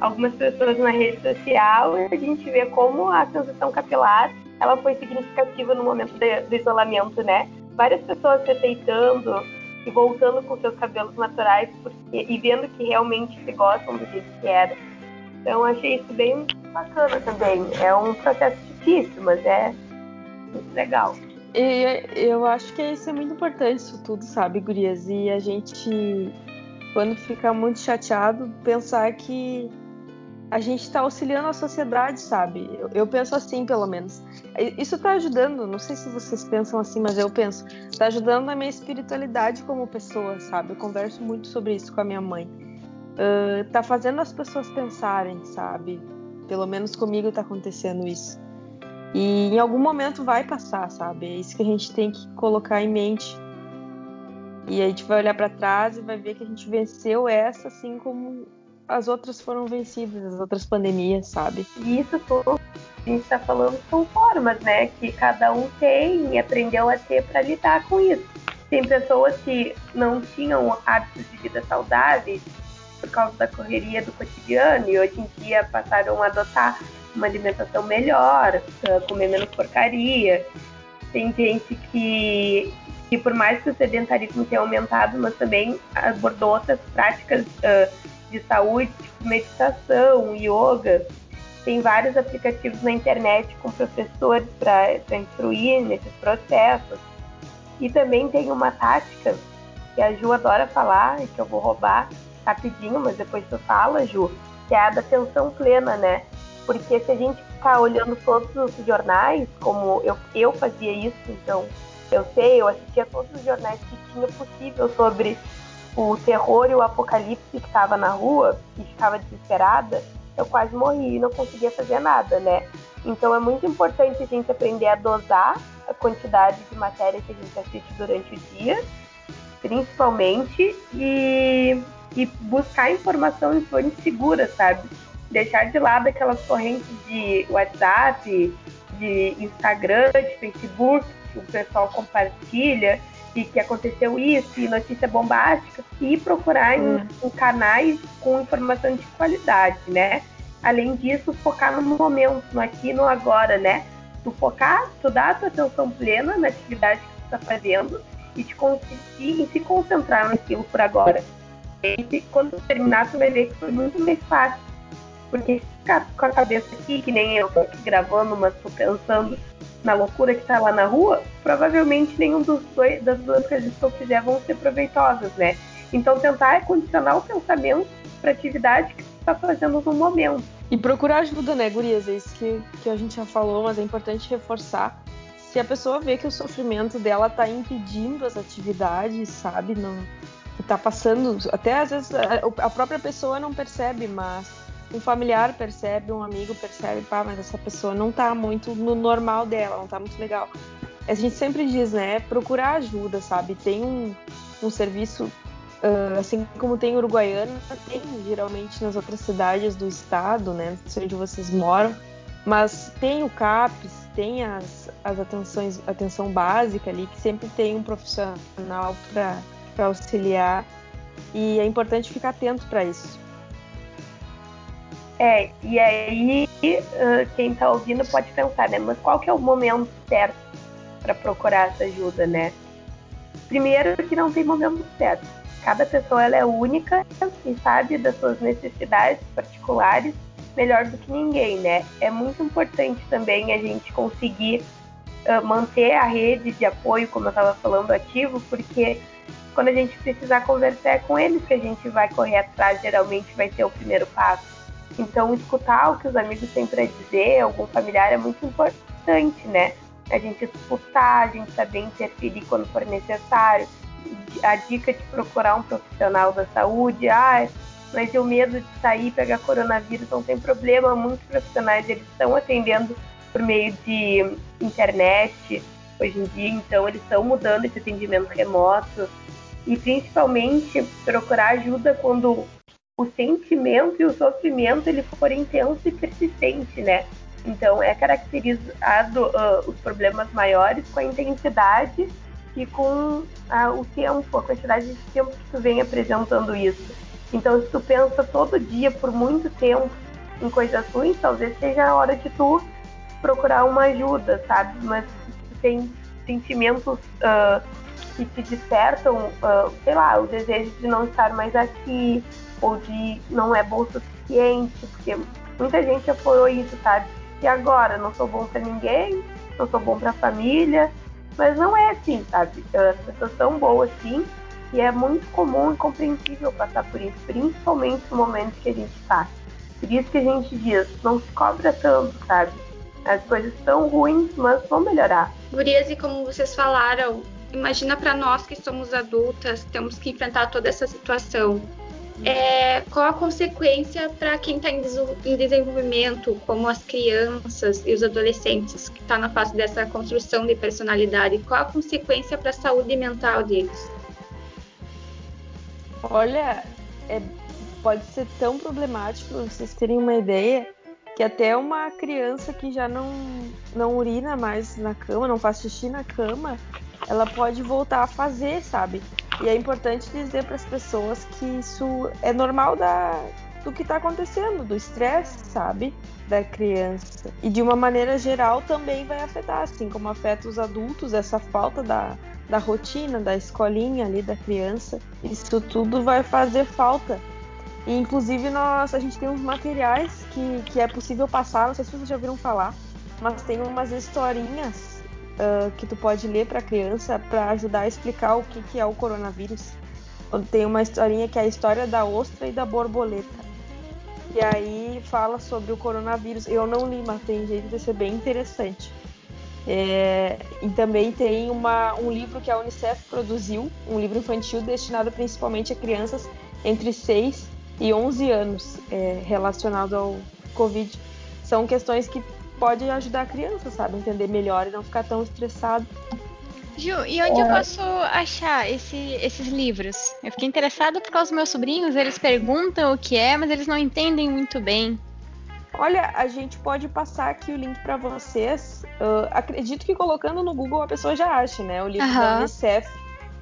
algumas pessoas na rede social e a gente vê como a transição capilar ela foi significativa no momento de, do isolamento, né? Várias pessoas se aceitando e voltando com seus cabelos naturais porque, e vendo que realmente se gostam do jeito que era. Então achei isso bem bacana também. É um processo difícil, mas é muito legal. E eu acho que isso é muito importante, isso tudo, sabe, Gurias? E a gente, quando fica muito chateado, pensar que a gente está auxiliando a sociedade, sabe? Eu, eu, penso assim, pelo menos. Isso está ajudando, não sei se vocês pensam assim, mas eu penso, está ajudando na minha espiritualidade como pessoa, sabe? Eu converso muito sobre isso com a minha mãe. Uh, fazendo as pessoas pensarem, sabe? Pelo menos comigo tá acontecendo isso. E em algum momento vai passar, sabe? É isso que a gente tem que colocar em mente. E a gente vai olhar para trás e vai ver que a gente venceu essa, assim como as outras foram vencidas, as outras pandemias, sabe? Isso tudo a gente está falando são formas, né? Que cada um tem e aprendeu a ter para lidar com isso. Tem pessoas que não tinham hábitos de vida saudáveis por causa da correria do cotidiano e hoje em dia passaram a adotar uma alimentação melhor, comer menos porcaria. Tem gente que, que por mais que o sedentarismo tenha aumentado, mas também abordou outras práticas uh, de saúde, tipo meditação, yoga. Tem vários aplicativos na internet com professores para instruir nesses processos. E também tem uma tática que a Ju adora falar que eu vou roubar rapidinho, mas depois tu fala, Ju, que é a da atenção plena, né? Porque se a gente ficar olhando todos os jornais, como eu, eu fazia isso, então eu sei, eu assistia todos os jornais que tinha possível sobre o terror e o apocalipse que estava na rua e ficava desesperada, eu quase morri e não conseguia fazer nada, né? Então é muito importante a gente aprender a dosar a quantidade de matéria que a gente assiste durante o dia, principalmente, e, e buscar informação em fontes seguras, sabe? Deixar de lado aquelas correntes de WhatsApp, de Instagram, de Facebook, que o pessoal compartilha e que aconteceu isso, e notícia bombástica, e procurar em, em canais com informação de qualidade, né? Além disso, focar no momento, no aqui no agora, né? Tu focar, tu dar a tua atenção plena na atividade que tu está fazendo e te conseguir se concentrar naquilo por agora. E quando terminar, tu vai ver que foi muito mais fácil. Porque ficar com a cabeça aqui, que nem eu tô aqui gravando, mas tô pensando na loucura que tá lá na rua, provavelmente nenhum dos dois, das duas coisas que eu fizer vão ser proveitosas, né? Então tentar condicionar o pensamento para atividade que você está fazendo no momento. E procurar ajuda, né, gurias? É isso que, que a gente já falou, mas é importante reforçar. Se a pessoa vê que o sofrimento dela está impedindo as atividades, sabe? Não está passando. Até às vezes a própria pessoa não percebe, mas um familiar percebe, um amigo percebe, pá, mas essa pessoa não está muito no normal dela, não está muito legal. A gente sempre diz, né? Procurar ajuda, sabe? Tem um, um serviço Uh, assim como tem Uruguaiana, tem geralmente nas outras cidades do estado, né? Não sei onde vocês moram, mas tem o CAPES, tem as, as atenções, atenção básica ali, que sempre tem um profissional para auxiliar, e é importante ficar atento para isso. É, e aí quem está ouvindo pode pensar, né? Mas qual que é o momento certo para procurar essa ajuda, né? Primeiro que não tem momento certo Cada pessoa ela é única e sabe das suas necessidades particulares melhor do que ninguém, né? É muito importante também a gente conseguir uh, manter a rede de apoio, como eu estava falando, ativo, porque quando a gente precisar conversar é com eles que a gente vai correr atrás, geralmente vai ser o primeiro passo. Então, escutar o que os amigos têm para dizer, algum familiar, é muito importante, né? A gente escutar, a gente saber interferir quando for necessário a dica de procurar um profissional da saúde, ah, mas o medo de sair e pegar coronavírus não tem problema, muitos profissionais eles estão atendendo por meio de internet hoje em dia, então eles estão mudando esse atendimento remoto e principalmente procurar ajuda quando o sentimento e o sofrimento ele for intenso e persistente, né? Então é caracterizado uh, os problemas maiores com a intensidade e com ah, o tempo, a quantidade de tempo que tu vem apresentando isso. Então, se tu pensa todo dia, por muito tempo, em coisas ruins, talvez seja a hora de tu procurar uma ajuda, sabe? Mas tem sentimentos uh, que te despertam, uh, sei lá, o desejo de não estar mais aqui, ou de não é bom o suficiente, porque muita gente já isso, sabe? E agora, não sou bom para ninguém, não sou bom para a família, mas não é assim, sabe? As pessoas são boas sim, e é muito comum e compreensível passar por isso, principalmente no momento que a gente está. Por isso que a gente diz, não se cobra tanto, sabe? As coisas estão ruins, mas vão melhorar. Gurias, e como vocês falaram, imagina para nós que somos adultas, temos que enfrentar toda essa situação é, qual a consequência para quem está em, em, desenvolvimento, como as crianças e os adolescentes, que está na fase dessa construção de personalidade? Qual a consequência para a saúde mental deles? Olha, é, pode ser tão problemático, para vocês terem uma ideia, que até uma criança que já não, não urina mais na cama, não faz xixi na cama, ela pode voltar a fazer, sabe? E é importante dizer para as pessoas que isso é normal da, do que está acontecendo, do estresse, sabe? Da criança. E de uma maneira geral também vai afetar, assim como afeta os adultos, essa falta da, da rotina, da escolinha ali da criança. Isso tudo vai fazer falta. E, inclusive, nós, a gente tem uns materiais que, que é possível passar, não sei se vocês já ouviram falar, mas tem umas historinhas uh, que tu pode ler para criança para ajudar a explicar o que, que é o coronavírus. Tem uma historinha que é a história da ostra e da borboleta. E aí fala sobre o coronavírus. Eu não li, mas tem jeito de ser bem interessante. É, e também tem uma, um livro que a Unicef produziu, um livro infantil destinado principalmente a crianças entre 6 e 11 anos, é, relacionado ao Covid. São questões que podem ajudar a criança, sabe, a entender melhor e não ficar tão estressado. Ju, e onde eu posso achar esse, esses livros? Eu fiquei interessada por causa dos meus sobrinhos, eles perguntam o que é, mas eles não entendem muito bem. Olha, a gente pode passar aqui o link para vocês. Uh, acredito que colocando no Google a pessoa já acha, né? O livro uhum. da Unicef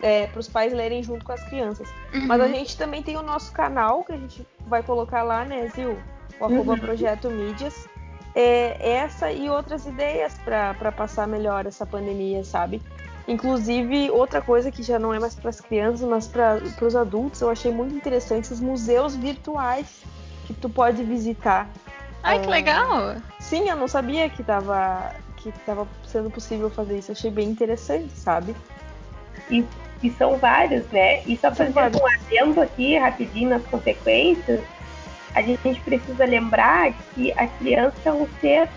é, para os pais lerem junto com as crianças. Uhum. Mas a gente também tem o nosso canal que a gente vai colocar lá, né, Zil? O arroba uhum. Projeto Mídias. É, essa e outras ideias para passar melhor essa pandemia, sabe? Inclusive, outra coisa que já não é mais para as crianças, mas para os adultos, eu achei muito interessante os museus virtuais que tu pode visitar. Ai, que ah, legal! Sim, eu não sabia que estava que tava sendo possível fazer isso. achei bem interessante, sabe? E, e são vários, né? E só fazer um adendo aqui, rapidinho, nas consequências, a gente precisa lembrar que a criança é um ser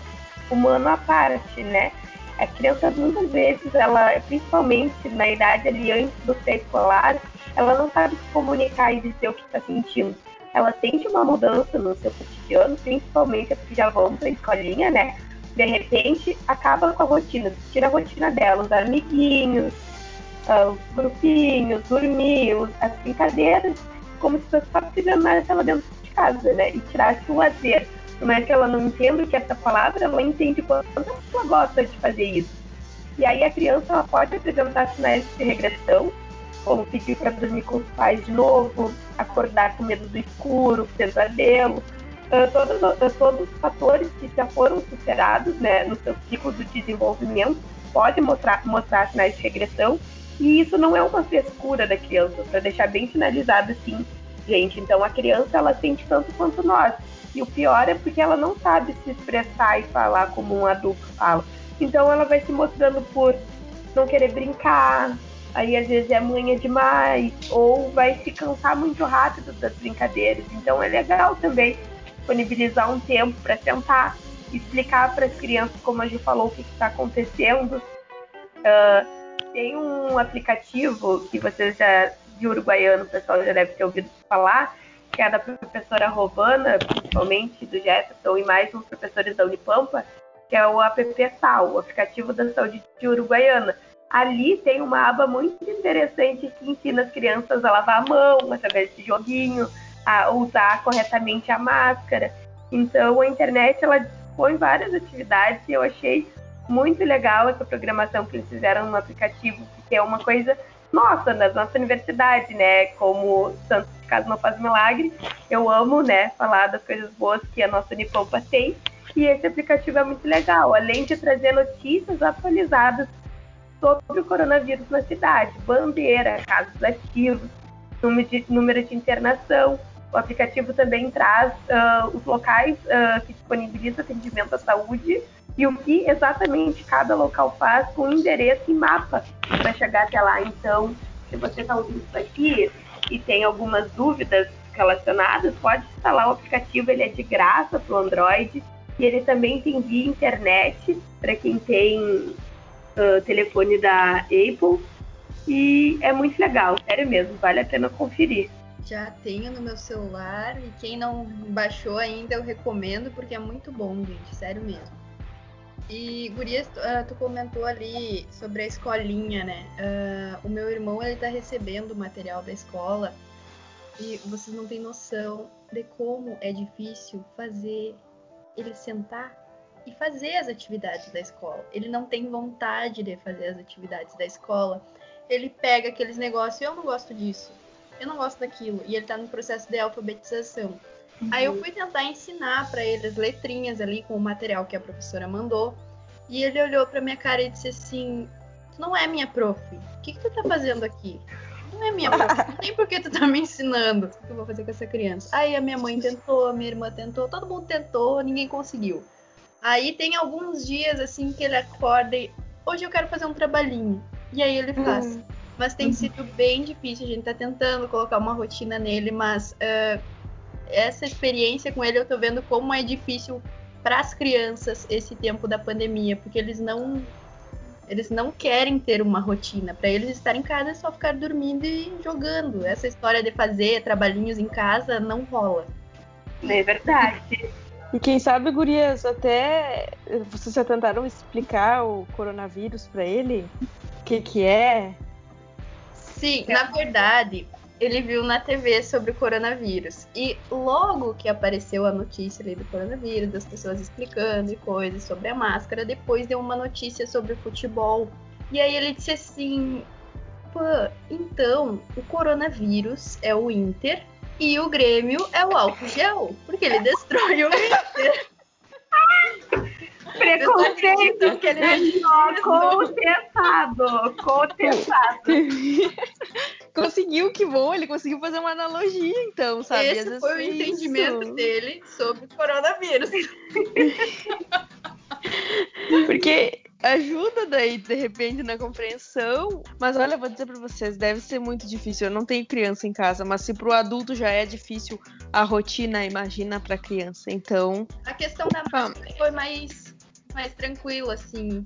humano à parte, né? A criança muitas vezes, ela, principalmente na idade ali antes do pré-escolar, ela não sabe se comunicar e dizer o que está sentindo. Ela sente uma mudança no seu cotidiano, principalmente as que já vão para a escolinha, né? De repente, acaba com a rotina, tira a rotina dela, os amiguinhos, uh, os grupinhos, dormir, as brincadeiras, como se fosse só nada ela dentro de casa, né? E tirasse o lazer por mais que ela não entenda o que é essa palavra, ela entende quanto ela gosta de fazer isso. E aí a criança ela pode apresentar sinais de regressão, como pedir para dormir com os pais de novo, acordar com medo do escuro, pesadelo, uh, todos, uh, todos os fatores que já foram superados né, no seu ciclo de desenvolvimento podem mostrar, mostrar sinais de regressão. E isso não é uma frescura da criança, para deixar bem finalizado assim, gente. Então a criança ela sente tanto quanto nós. E o pior é porque ela não sabe se expressar e falar como um adulto fala. Então ela vai se mostrando por não querer brincar, aí às vezes é manha demais, ou vai se cansar muito rápido das brincadeiras. Então é legal também disponibilizar um tempo para sentar, explicar para as crianças, como a gente falou, o que está acontecendo. Uh, tem um aplicativo que vocês já, de uruguaiano, o pessoal já deve ter ouvido falar, que é da professora Rovana, principalmente do Jefferson, e mais uns professores da Unipampa, que é o app SAL, o aplicativo da saúde de Uruguaiana. Ali tem uma aba muito interessante que ensina as crianças a lavar a mão através de joguinho, a usar corretamente a máscara. Então a internet ela dispõe várias atividades e eu achei muito legal essa programação que eles fizeram no aplicativo, que é uma coisa nossa, na nossa universidade, né? Como Santo de Casa não faz milagre, eu amo, né, falar das coisas boas que a nossa Unipampa tem. E esse aplicativo é muito legal, além de trazer notícias atualizadas sobre o coronavírus na cidade, bandeira, casos ativos, número de, número de internação. O aplicativo também traz uh, os locais uh, que disponibilizam atendimento à saúde e o que exatamente cada local faz com endereço e mapa para chegar até lá. Então, se você está ouvindo isso aqui e tem algumas dúvidas relacionadas, pode instalar o aplicativo, ele é de graça para o Android e ele também tem via internet para quem tem uh, telefone da Apple e é muito legal, sério mesmo, vale a pena conferir. Já tenho no meu celular e quem não baixou ainda eu recomendo porque é muito bom, gente, sério mesmo. E, Gurias, tu, uh, tu, comentou ali sobre a escolinha, né? Uh, o meu irmão, ele tá recebendo material da escola e vocês não têm noção de como é difícil fazer ele sentar e fazer as atividades da escola. Ele não tem vontade de fazer as atividades da escola. ele pega aqueles negócios, eu não gosto disso, eu não gosto daquilo, e ele tá no processo de alfabetização. Uhum. Aí eu fui tentar ensinar para ele as letrinhas ali com o material que a professora mandou, e ele olhou pra minha cara e disse assim: Tu não é minha prof, o que, que tu tá fazendo aqui? Não é minha prof, não tem por que tu tá me ensinando o que eu vou fazer com essa criança. Aí a minha mãe tentou, a minha irmã tentou, todo mundo tentou, ninguém conseguiu. Aí tem alguns dias assim que ele acorda e hoje eu quero fazer um trabalhinho. E aí ele faz. Hum. Mas tem uhum. sido bem difícil, a gente tá tentando colocar uma rotina nele, mas uh, essa experiência com ele eu tô vendo como é difícil para as crianças esse tempo da pandemia, porque eles não eles não querem ter uma rotina. Para eles estar em casa é só ficar dormindo e jogando. Essa história de fazer trabalhinhos em casa não rola. É verdade. E quem sabe, gurias, até vocês já tentaram explicar o coronavírus para ele? O que que é? Sim, na verdade, ele viu na TV sobre o coronavírus. E logo que apareceu a notícia ali do coronavírus, das pessoas explicando e coisas sobre a máscara, depois deu uma notícia sobre o futebol. E aí ele disse assim: Pô, então o coronavírus é o Inter e o Grêmio é o álcool gel, porque ele destrói o Inter. Preconceito que ele é contestado, contestado. conseguiu, que bom, ele conseguiu fazer uma analogia, então, sabe? Esse foi o entendimento isso. dele sobre o coronavírus. Porque ajuda daí, de repente, na compreensão. Mas olha, vou dizer para vocês, deve ser muito difícil. Eu não tenho criança em casa, mas se pro adulto já é difícil a rotina, imagina pra criança. Então. A questão da máscara foi mais, mais tranquila, assim.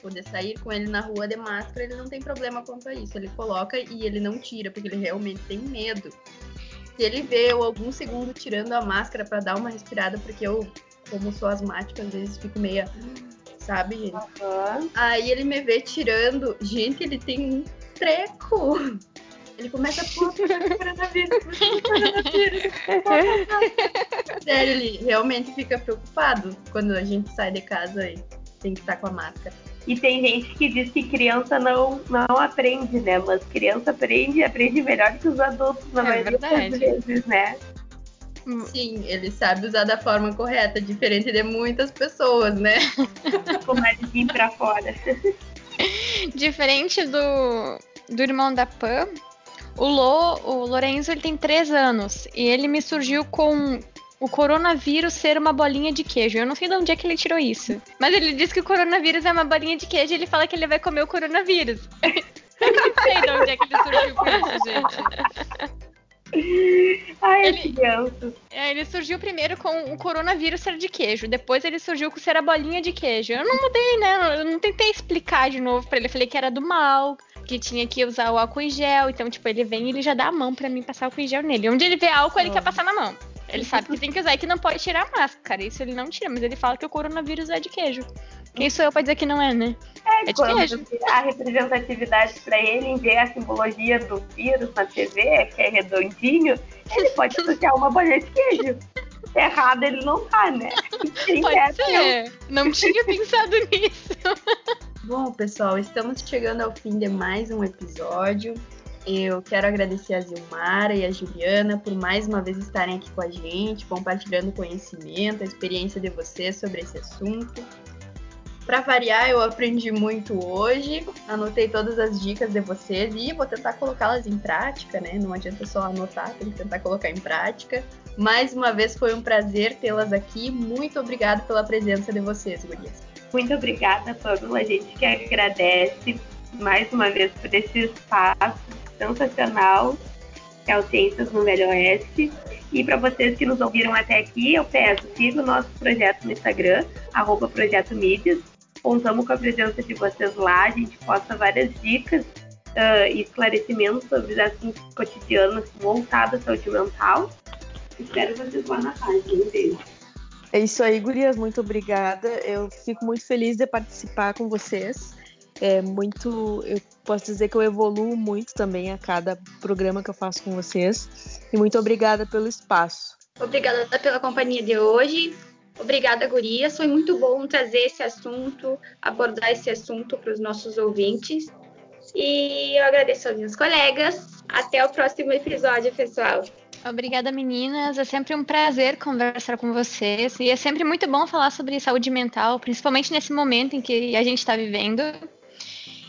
Poder sair com ele na rua de máscara, ele não tem problema quanto a isso. Ele coloca e ele não tira, porque ele realmente tem medo. Se ele vê eu algum segundo tirando a máscara para dar uma respirada, porque eu, como sou asmática, às vezes fico meia sabe, gente? Uhum. Aí ele me vê tirando. Gente, ele tem um treco. Ele começa a pôr coronavírus, coronavírus. Sério, ele realmente fica preocupado quando a gente sai de casa e tem que estar com a máscara. E tem gente que diz que criança não, não aprende, né? Mas criança aprende aprende melhor que os adultos na é maioria verdade. das vezes, né? Sim, ele sabe usar da forma correta, diferente de muitas pessoas, né? Com é vir pra fora. Diferente do, do irmão da Pam, o, Lo, o Lorenzo ele tem três anos e ele me surgiu com o coronavírus ser uma bolinha de queijo. Eu não sei de onde é que ele tirou isso. Mas ele diz que o coronavírus é uma bolinha de queijo e ele fala que ele vai comer o coronavírus. Eu não sei de onde é que ele surgiu com isso, gente. Ai, ele, criança. É, ele surgiu primeiro com o coronavírus ser de queijo, depois ele surgiu com ser a bolinha de queijo. Eu não mudei, né? Eu não tentei explicar de novo para ele. Eu falei que era do mal, que tinha que usar o álcool em gel. Então, tipo, ele vem e ele já dá a mão para mim passar álcool em gel nele. Onde ele vê álcool, ele quer passar na mão. Ele sabe que tem que usar e que não pode tirar a máscara. Isso ele não tira, mas ele fala que o coronavírus é de queijo. Quem sou eu pra dizer que não é, né? É, é de queijo. A representatividade para ele em ver a simbologia do vírus na TV, que é redondinho, ele pode associar uma bolinha de queijo. Errado ele não tá, né? Quem pode ser. Não tinha pensado nisso. Bom, pessoal, estamos chegando ao fim de mais um episódio. Eu quero agradecer a Zilmara e a Juliana por mais uma vez estarem aqui com a gente, compartilhando conhecimento, a experiência de vocês sobre esse assunto. Para variar, eu aprendi muito hoje, anotei todas as dicas de vocês e vou tentar colocá-las em prática, né? Não adianta só anotar, tem que tentar colocar em prática. Mais uma vez foi um prazer tê-las aqui. Muito obrigada pela presença de vocês, gurias. Muito obrigada, Pamela. A gente que agradece mais uma vez por esse espaço sensacional que é o Ciências no Velho Oeste. E para vocês que nos ouviram até aqui, eu peço, siga o nosso projeto no Instagram, arroba Projeto Mídias. Contamos com a presença de vocês lá, a gente posta várias dicas uh, e esclarecimentos sobre assuntos cotidianos voltados à saúde mental. Espero vocês lá na página. Um beijo. É isso aí, gurias. Muito obrigada. Eu fico muito feliz de participar com vocês é muito. Eu posso dizer que eu evoluo muito também a cada programa que eu faço com vocês. E muito obrigada pelo espaço. Obrigada pela companhia de hoje. Obrigada, Gurias. Foi muito bom trazer esse assunto, abordar esse assunto para os nossos ouvintes. E eu agradeço aos meus colegas. Até o próximo episódio, pessoal. Obrigada, meninas. É sempre um prazer conversar com vocês. E é sempre muito bom falar sobre saúde mental, principalmente nesse momento em que a gente está vivendo.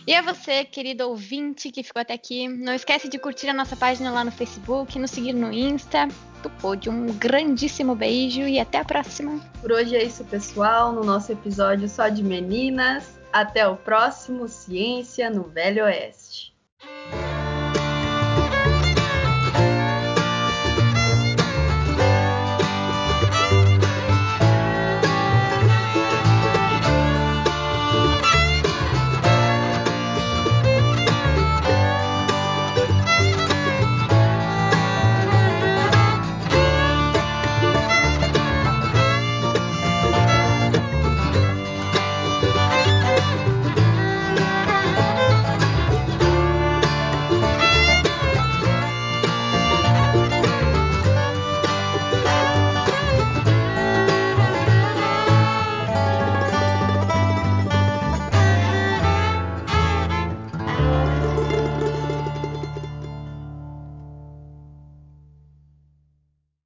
E a você, querido ouvinte que ficou até aqui, não esquece de curtir a nossa página lá no Facebook, nos seguir no Insta. Do Pod. Um grandíssimo beijo e até a próxima. Por hoje é isso, pessoal, no nosso episódio só de meninas. Até o próximo Ciência no Velho Oeste.